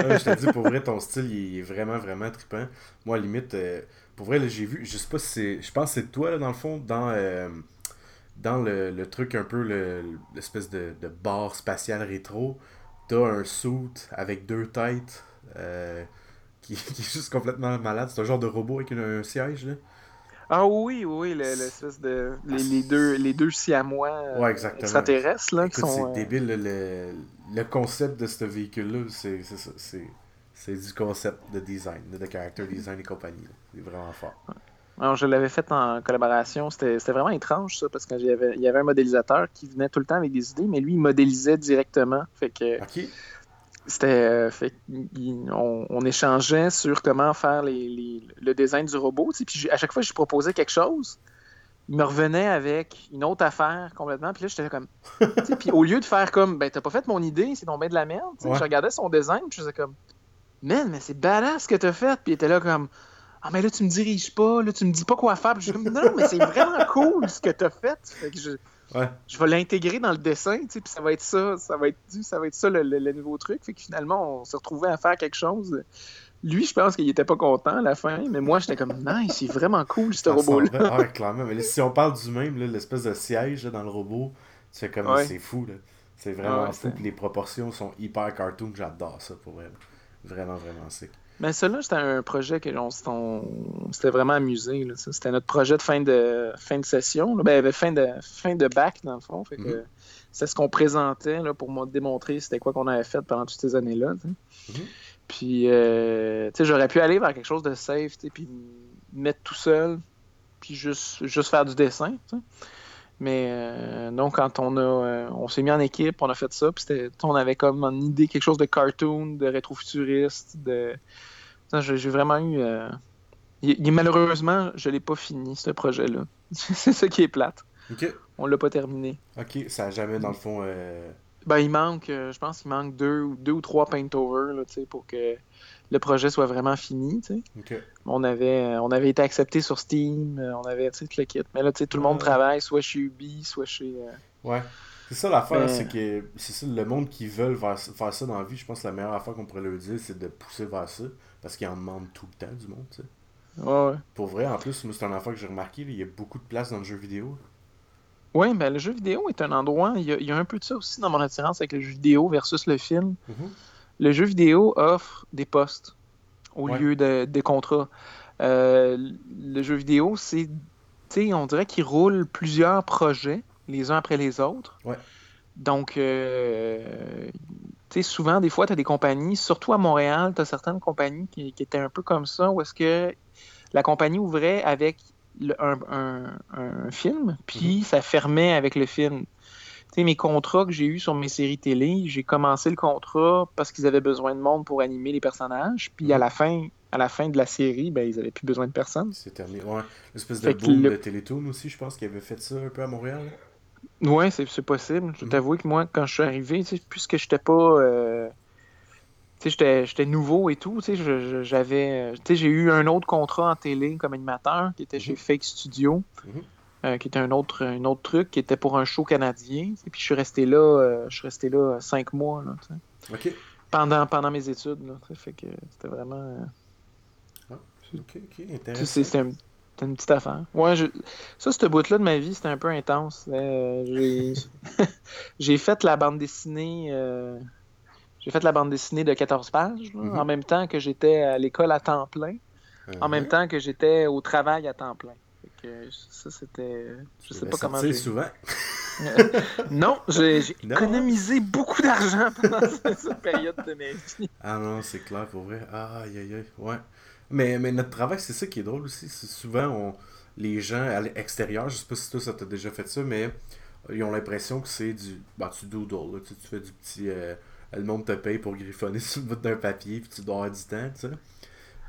Ouais, je te dis, pour vrai, ton style, il est vraiment, vraiment trippant. Moi, à la limite, euh, pour vrai, j'ai vu, je sais pas si c'est, je pense que c'est toi, là, dans le fond, dans, euh, dans le, le truc un peu, le- l'espèce de, de bar spatial rétro, t'as un suit avec deux têtes, euh, qui, qui est juste complètement malade. C'est un genre de robot avec un, siège, là. Ah oui, oui, le- l'espèce de. Les, les deux, les deux siamois euh, Ouais, extraterrestres, là, qui sont. c'est euh, débile, le, le concept de ce véhicule-là, c'est c'est ça, c'est c'est du concept de design, de character design et compagnie. C'est vraiment fort. Alors, je l'avais fait en collaboration. C'était vraiment étrange, ça, parce qu'il y avait, un modélisateur qui venait tout le temps avec des idées, mais lui, il modélisait directement. Fait que c'était. euh, fait on, on échangeait sur comment faire les, les- le design du robot. Puis à chaque fois que je proposais quelque chose, il me revenait avec une autre affaire complètement. Puis là, j'étais comme. Puis au lieu de faire comme, ben, t'as pas fait mon idée, c'est tombé de la merde. Ouais. Je regardais son design, puis je faisais comme, man, mais c'est badass ce que t'as fait. Puis il était là comme. Ah, mais là, tu me diriges pas, là, tu me dis pas quoi faire. Puis je suis comme, non, mais c'est vraiment cool ce que t'as fait. Fait que je, ouais, je vais l'intégrer dans le dessin, tu sais, puis ça va être ça, ça va être, ça va être ça le, le- le nouveau truc. Fait que finalement, on se retrouvait à faire quelque chose lui, je pense qu'il était pas content à la fin, mais moi, j'étais comme, nice, c'est vraiment cool, ce robot-là. Ah, clairement. Mais si on parle du même, l'espèce de siège dans le robot, c'est comme, c'est fou, là. C'est vraiment fou. les proportions sont hyper cartoon. J'adore ça, pour vrai. Vraiment, vraiment sick. Mais celui-là, c'était un projet que on, s'était vraiment amusé. C'était notre projet de fin de, fin de session. Ben, fin, de, fin de bac, dans le fond. Fait que mm-hmm. C'est ce qu'on présentait là, pour me démontrer c'était quoi qu'on avait fait pendant toutes ces années-là. Mm-hmm. Puis, euh, j'aurais pu aller vers quelque chose de safe, puis mettre tout seul, puis juste, juste faire du dessin. Mais euh, donc, quand on a euh, on s'est mis en équipe, on a fait ça, puis on avait comme une idée, quelque chose de cartoon, de rétrofuturiste, de. J'ai vraiment eu. Euh... malheureusement, je l'ai pas fini, ce projet-là. c'est ça qui est plate. OK. On l'a pas terminé. OK, ça n'a jamais, dans le fond. Euh, ben, il manque, je pense qu'il manque deux, deux ou trois paint-over pour que le projet soit vraiment fini. On, avait, on avait été accepté sur Steam, euh, on avait tout le kit. Mais là, tout le monde travaille soit chez Ubi, soit chez. Euh, ouais. C'est ça l'affaire, c'est que c'est ça, le monde qui veulent faire, ça dans la vie, je pense que la meilleure affaire qu'on pourrait leur dire, c'est de pousser vers ça. Parce qu'ils en demandent tout le temps du monde, tu sais. Ouais, Pour vrai, en plus, c'est un affaire que j'ai remarqué, il y a beaucoup de place dans le jeu vidéo. Oui, ben le jeu vidéo est un endroit. Il y, a, un peu de ça aussi dans mon attirance avec le jeu vidéo versus le film. Mm-hmm le jeu vidéo offre des postes au lieu de, des contrats. Euh, le jeu vidéo, c'est, on dirait qu'il roule plusieurs projets les uns après les autres. Donc, euh, souvent, des fois, tu as des compagnies, surtout à Montréal, tu as certaines compagnies qui, étaient un peu comme ça, où est-ce que la compagnie ouvrait avec un, film, puis mm-hmm. ça fermait avec le film mes contrats que j'ai eus sur mes séries télé, j'ai commencé le contrat parce qu'ils avaient besoin de monde pour animer les personnages. Puis à mhm. la fin, à la fin de la série, ben, ils n'avaient plus besoin de personne. C'est terminé. Ouais. L'espèce de boom de Télétoon aussi, je pense qu'ils avaient fait ça un peu à Montréal. Ouais, c'est possible. Je mhm. t'avoue que moi, quand je suis arrivé, puisque j'étais pas. Euh... J'étais nouveau et tout. J'avais. J'ai eu un autre contrat en télé comme animateur qui était chez mhm. Fake Studio. Euh, qui était un autre, un autre truc, qui était pour un show canadien. Et puis je suis resté là, euh, je suis resté là cinq mois. Là, pendant, pendant mes études. Là, fait que c'était vraiment. Euh, ah, ok, ok, intéressant. C'était une petite affaire. Ouais, je... ça, ce bout-là de ma vie, c'était un peu intense. J'ai fait la bande dessinée. J'ai fait la bande dessinée de 14 pages, mm-hmm. en même temps que j'étais à l'école à temps plein, en même temps que j'étais au travail à temps plein ça, c'était. Je sais pas comment. Souvent. non, j'ai économisé beaucoup d'argent pendant cette, période de ma vie. Ah non, c'est clair, pour vrai. Ah, aïe, aïe, aïe. Ouais. Mais, mais notre travail, c'est ça qui est drôle aussi. C'est souvent, on... les gens à l'extérieur, je sais pas si toi, ça t'a déjà fait ça, mais ils ont l'impression que c'est du. Bah, tu doodles, tu, fais du petit. Euh, le monde te paye pour griffonner sur le bout d'un papier, puis tu dois avoir du temps, tu sais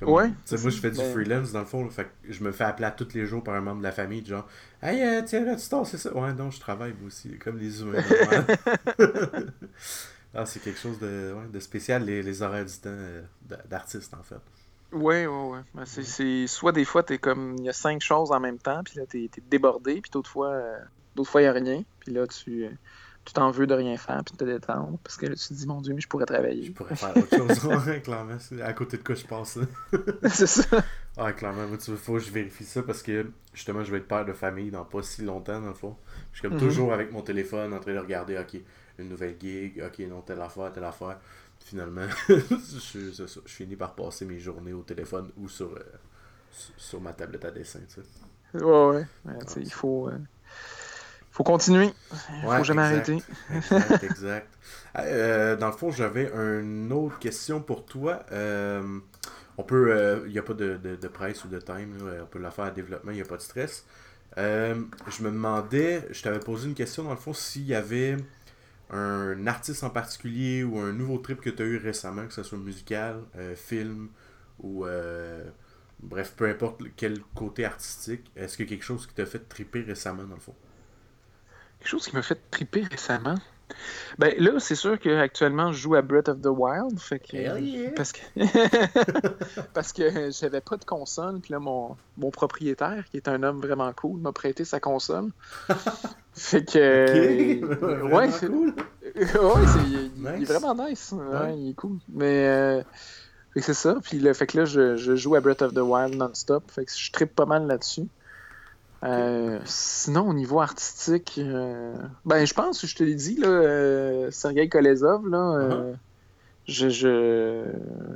ouais. Moi, je fais du ben freelance dans le fond. fait je me fais appeler tous les jours par un membre de la famille, genre Hey, euh, tiens, tu c'est ça Ouais, non, je travaille moi aussi, comme les humains. ah, c'est quelque chose de, ouais, de spécial, les, les horaires du temps euh, d'artiste, en fait. Ouais, ouais, ouais. Ben, c'est, soit des fois, t'es comme. Il y a cinq choses en même temps, puis là, t'es, es débordé, puis d'autres fois, euh, d'autres fois, il n'y a rien. Puis là, tu tu t'en veux de rien faire puis de te détendre parce que là, tu te dis mon dieu mais je pourrais travailler. Je pourrais faire autre chose. Clairement à côté de quoi je passe c'est ça. Ouais clairement moi, tu faut que je vérifie ça parce que justement je vais être père de famille dans pas si longtemps dans le fond. Je suis comme mhm. toujours avec mon téléphone en train de regarder ok une nouvelle gig ok non telle affaire telle affaire. Finalement je, je, finis par passer mes journées au téléphone ou sur euh, sur ma tablette à dessin tu sais. Ouais ouais, il faut euh, faut continuer. Faut jamais arrêter. Exact, exact. Euh, dans le fond, j'avais une autre question pour toi. Euh, on peut, il euh, n'y a pas de, de, presse ou de time, on peut la faire à développement, il n'y a pas de stress. je me demandais, je t'avais posé une question dans le fond, s'il y avait un artiste en particulier ou un nouveau trip que tu as eu récemment, que ce soit musical, film ou bref, peu importe quel côté artistique, est-ce qu'il y a quelque chose qui t'a fait triper récemment dans le fond? Quelque chose qui m'a fait triper récemment. Ben là, c'est sûr qu'actuellement, je joue à Breath of the Wild. Fait que, Parce que parce que j'avais pas de console. Puis là, mon, mon propriétaire, qui est un homme vraiment cool, m'a prêté sa console. fait que. ouais, c'est cool. ouais, c'est, il, est vraiment nice. Ouais. il est cool. Mais. Euh, c'est ça. Puis le fait que là, je, je joue à Breath of the Wild non-stop. Fait que je trippe pas mal là-dessus. Euh, sinon, au niveau artistique, euh, ben je pense je te l'ai dit, là, euh, Sergei Kolezov, là, euh, Uh-huh. je, je,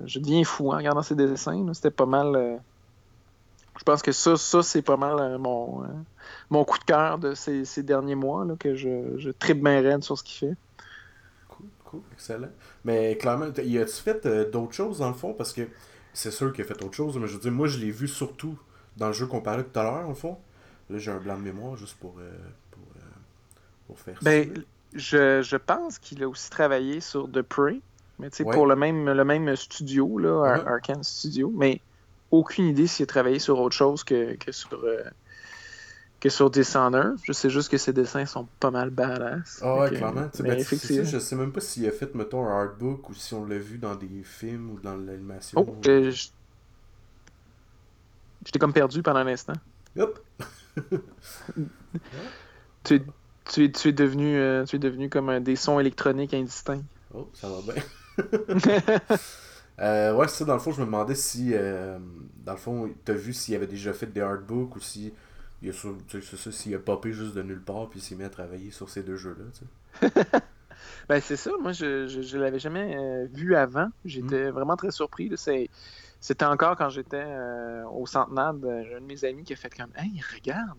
je deviens fou en regardant ses dessins. C'était pas mal. je pense que ça, ça c'est pas mal mon, mon coup de cœur de ces, ces derniers mois, là, que je, je trippe bien raide sur ce qu'il fait. Cool, cool, excellent. Mais clairement, y a-tu fait d'autres choses dans le fond? Parce que c'est sûr qu'il a fait autre chose, mais je veux dire, moi je l'ai vu surtout dans le jeu qu'on parlait tout à l'heure, en fond. Là, j'ai un blanc de mémoire juste pour, euh, pour, euh, pour faire Ben, ça. je, je pense qu'il a aussi travaillé sur The Prey, mais Ouais. pour le même, le même studio, là, Mhm. Arkane Studio, mais aucune idée s'il a travaillé sur autre chose que, que sur, euh, que sur. Je sais juste que ses dessins sont pas mal badass. Ah ouais, clairement. Ben, ça, effectivement. je sais même pas s'il a fait, mettons, un artbook ou si on l'a vu dans des films ou dans l'animation. Oh, j'étais comme perdu pendant un instant. Hop! Tu, es- tu, es- tu es devenu, euh, tu es devenu comme un des sons électroniques indistincts. Oh, ça va bien. Euh, ouais, c'est ça, dans le fond, je me demandais si, euh, dans le fond, t'as vu s'il avait déjà fait des artbooks ou si, il a, sur- tu sais, ça, s'il a popé juste de nulle part puis s'est mis à travailler sur ces deux jeux-là, tu sais. Ben c'est ça, moi je, je l'avais jamais vu avant. J'étais vraiment très surpris. C'est- C'était encore quand j'étais euh, au Centenade, euh, j'ai un de mes amis qui a fait comme Hey, regarde,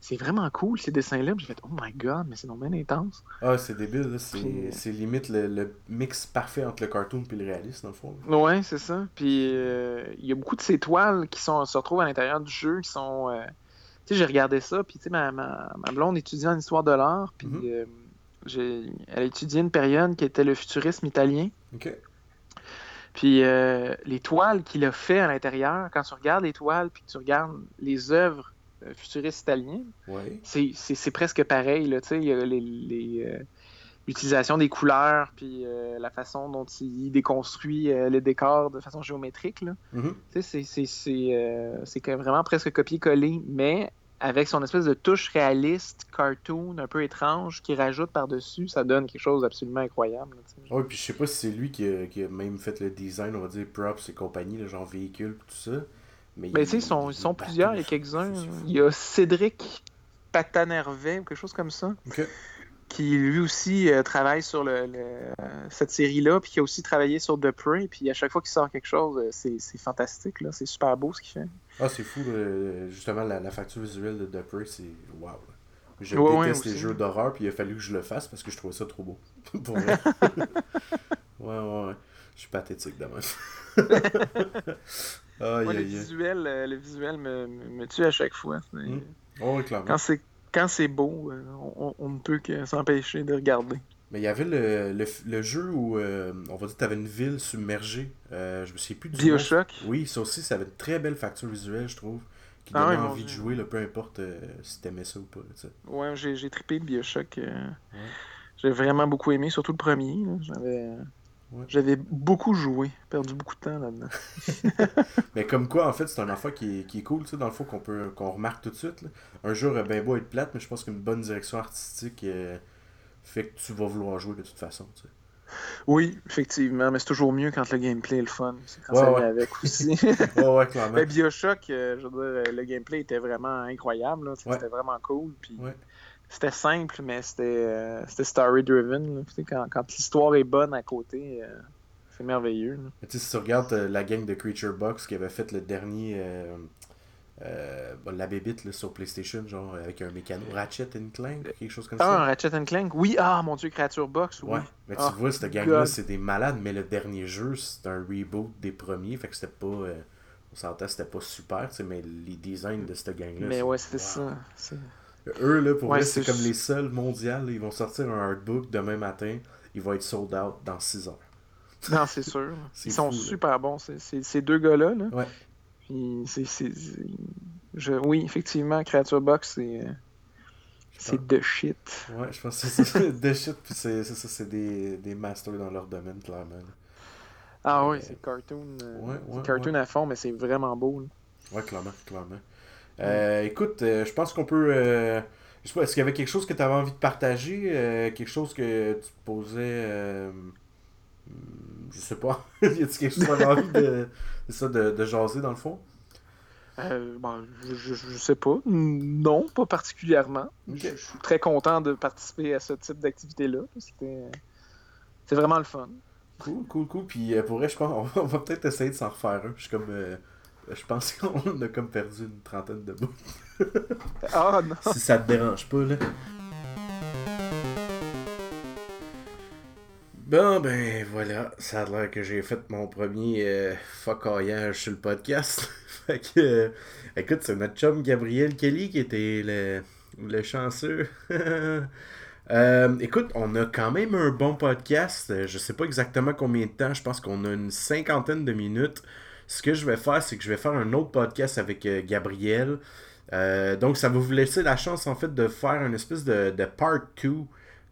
c'est vraiment cool ces dessins-là. J'ai fait Oh my god, mais c'est bien intense. Ah, c'est débile, là, c'est, Puis- limite le, le mix parfait entre le cartoon et le réaliste, dans le fond. là. Ouais, c'est ça. Puis euh, il y a beaucoup de ces toiles qui sont, se retrouvent à l'intérieur du jeu qui sont. euh, Tu sais, j'ai regardé ça, puis tu sais, ma, ma, ma blonde étudie en histoire de l'art, puis Mhm. euh, j'ai- elle a étudié une période qui était le futurisme italien. Ok. Puis euh, les toiles qu'il a fait à l'intérieur, quand tu regardes les toiles puis que tu regardes les œuvres euh, futuristes italiennes, Ouais. c'est- presque pareil. Là, tu sais, il y a les- les, euh, l'utilisation des couleurs puis la façon dont il déconstruit les décors de façon géométrique. Mhm. Sais, c'est- vraiment presque copier-coller, mais avec son espèce de touche réaliste, cartoon, un peu étrange, qui rajoute par-dessus, ça donne quelque chose d'absolument incroyable. Ouais, puis je sais pas si c'est lui qui a, qui a même fait le design, on va dire, props et compagnie, le genre véhicule tout ça. Mais il- tu sais, ils sont, plusieurs, il y a quelques-uns. Il y a Cédric Patanervet ou quelque chose comme ça, qui lui aussi euh, travaille sur le, le- euh, cette série-là, puis qui a aussi travaillé sur The Prey, puis à chaque fois qu'il sort quelque chose, euh, c'est c'est fantastique, là, c'est super beau ce qu'il fait. Ah, c'est fou, le- justement, la, la facture visuelle de Prey, c'est wow. là. Je Ouais, ouais, déteste les jeux d'horreur, puis il a fallu que je le fasse parce que je trouvais ça trop beau. Pour ouais, ouais, ouais. Je suis pathétique de même. aïe, Moi, le visuel, euh, le visuel me, me- tue à chaque fois. C'est- Mm. Oh, ouais, clairement. Quand c'est beau, euh, on, on ne peut que s'empêcher de regarder. Mais il y avait le, le, le jeu où, euh, on va dire, tu avais une ville submergée. Euh, je me souviens plus du nom. Bioshock. Oui, ça aussi, ça avait une très belle facture visuelle, je trouve. Qui Ah donnait envie de jouer, là, peu importe euh, si t'aimais ça ou pas. tu sais. Ouais, j'ai j'ai trippé Bioshock. euh, Ouais. J'ai vraiment beaucoup aimé, surtout le premier. là. J'avais Ouais. j'avais beaucoup joué, perdu beaucoup de temps là-dedans. Mais comme quoi, en fait, c'est un enfant qui est, qui est cool, tu sais, dans le fond, qu'on peut qu'on remarque tout de suite. là. Un aurait bien beau être plate, mais je pense qu'une bonne direction artistique euh, fait que tu vas vouloir jouer de toute façon. tu sais. Oui, effectivement, mais c'est toujours mieux quand le gameplay est le fun. C'est quand Ouais, ça ouais. vient avec aussi. Ouais, ouais, clairement. Mais Bioshock, euh, je veux dire, le gameplay était vraiment incroyable. C'était vraiment cool. Puis. C'était simple, mais c'était euh, story-driven. Quand, quand l'histoire est bonne à côté, euh, c'est merveilleux. là. Mais si tu regardes la gang de Creature Box qui avait fait le dernier. Euh, bon, la bébite là, sur PlayStation, genre avec un mécano Ratchet and Clank, quelque chose comme Ah, un ça. Ratchet and Clank? Oui, ah, mon dieu, Creature Box, oui. Ouais, mais tu Ah, vois, cette gang-là, c'est des malades, mais le dernier jeu, c'est un reboot des premiers, fait que c'était pas. euh, on s'entend, c'était pas super, tu sais, mais les designs de cette gang-là. Mais ouais, wow. ça. Eux, là, pour Ouais, c'est comme les seuls mondiales, ils vont sortir un artbook demain matin, il va être sold out dans 6 heures. Non, c'est sûr. Ils sont là. super bons, ces- ces ces deux gars-là. Là. Ouais. Puis c'est- c'est- c'est- je... Oui, effectivement, Creature Box, c'est euh, c'est de shit. Ouais, je pense que c'est ça. The shit, puis c'est ça, c'est des, des masters dans leur domaine, clairement. Ah oui, Euh, c'est cartoon. euh, ouais, c'est ouais, cartoon à fond, mais c'est vraiment beau. là. Ouais, clairement, clairement. Euh, écoute, je pense qu'on peut. je sais pas, est-ce qu'il y avait quelque chose que tu avais envie de partager Quelque chose que tu te posais. Hmm, Je sais pas. y a-tu quelque chose que envie de, de, ça, de, de jaser dans le fond? Euh, bon, je, je, je sais pas. Non, pas particulièrement. Je, je suis très content de participer à ce type d'activité-là. C'était c'est vraiment le fun. Cool, cool, cool. Puis euh, pour vrai, je pense on va, on va peut-être essayer de s'en refaire un. Je suis comme. euh, je pense qu'on a comme perdu une trentaine de bouts. Ah non! si ça te dérange pas, là. Bon, ben voilà, ça a l'air que j'ai fait mon premier euh, sur le podcast. fait que, euh, écoute, c'est notre chum Gabriel Kelly qui était le, le chanceux. Euh, écoute, on a quand même un bon podcast. Je sais pas exactement combien de temps, je pense qu'on a une cinquantaine de minutes. Ce que je vais faire, c'est que je vais faire un autre podcast avec euh, Gabriel. Donc, ça va vous laisser la chance, en fait, de faire une espèce de, de part 2.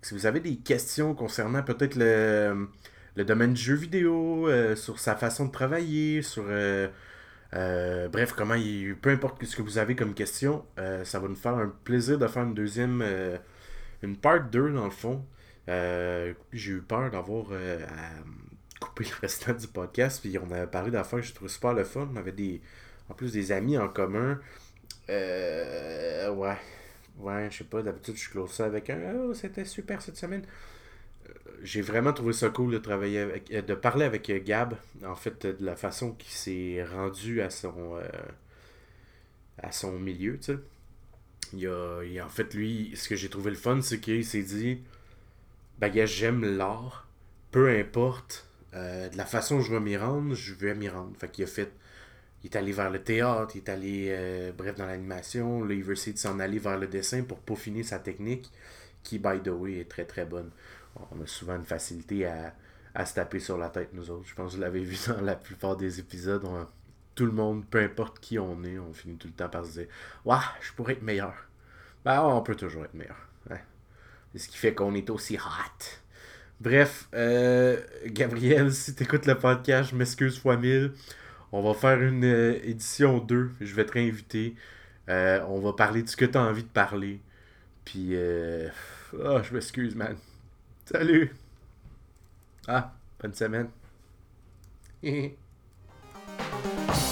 Si vous avez des questions concernant peut-être le, le domaine du jeu vidéo, euh, sur sa façon de travailler, sur... euh, euh, bref, comment il... Peu importe ce que vous avez comme question, ça va nous faire un plaisir de faire une deuxième... une part 2, dans le fond. J'ai eu peur d'avoir à couper le restant du podcast, puis on avait parlé d'affaires que j'ai trouvé super le fun. On avait des... En plus des amis en commun. Ouais. Ouais, je sais pas, d'habitude je close ça avec un Oh, c'était super cette semaine. Euh, J'ai vraiment trouvé ça cool de travailler avec, euh, de parler avec euh, Gab, en fait, de la façon qu'il s'est rendu à son, à son milieu, tu sais. Il en fait, lui, ce que j'ai trouvé le fun, c'est qu'il s'est dit, gars, j'aime l'art, peu importe de la façon dont je vais m'y rendre, je vais m'y rendre. Fait qu'il a fait, il est allé vers le théâtre, il est allé, euh, bref, dans l'animation. Là, il veut essayer de s'en aller vers le dessin pour peaufiner sa technique, qui, by the way, est très très bonne. On a souvent une facilité à, à se taper sur la tête, nous autres. Je pense que vous l'avez vu dans la plupart des épisodes. tout le monde, peu importe qui on est, on finit tout le temps par se dire Ouah, je pourrais être meilleur. Ben, on peut toujours être meilleur. Ouais. C'est ce qui fait qu'on est aussi hot. Bref, euh, Gabriel, si t'écoutes le podcast, je m'excuse fois mille. On va faire une euh, édition 2. Je vais te réinviter. Euh, on va parler de ce que tu as envie de parler. Puis, euh... Ah, je m'excuse, man. Salut. Ah, bonne semaine.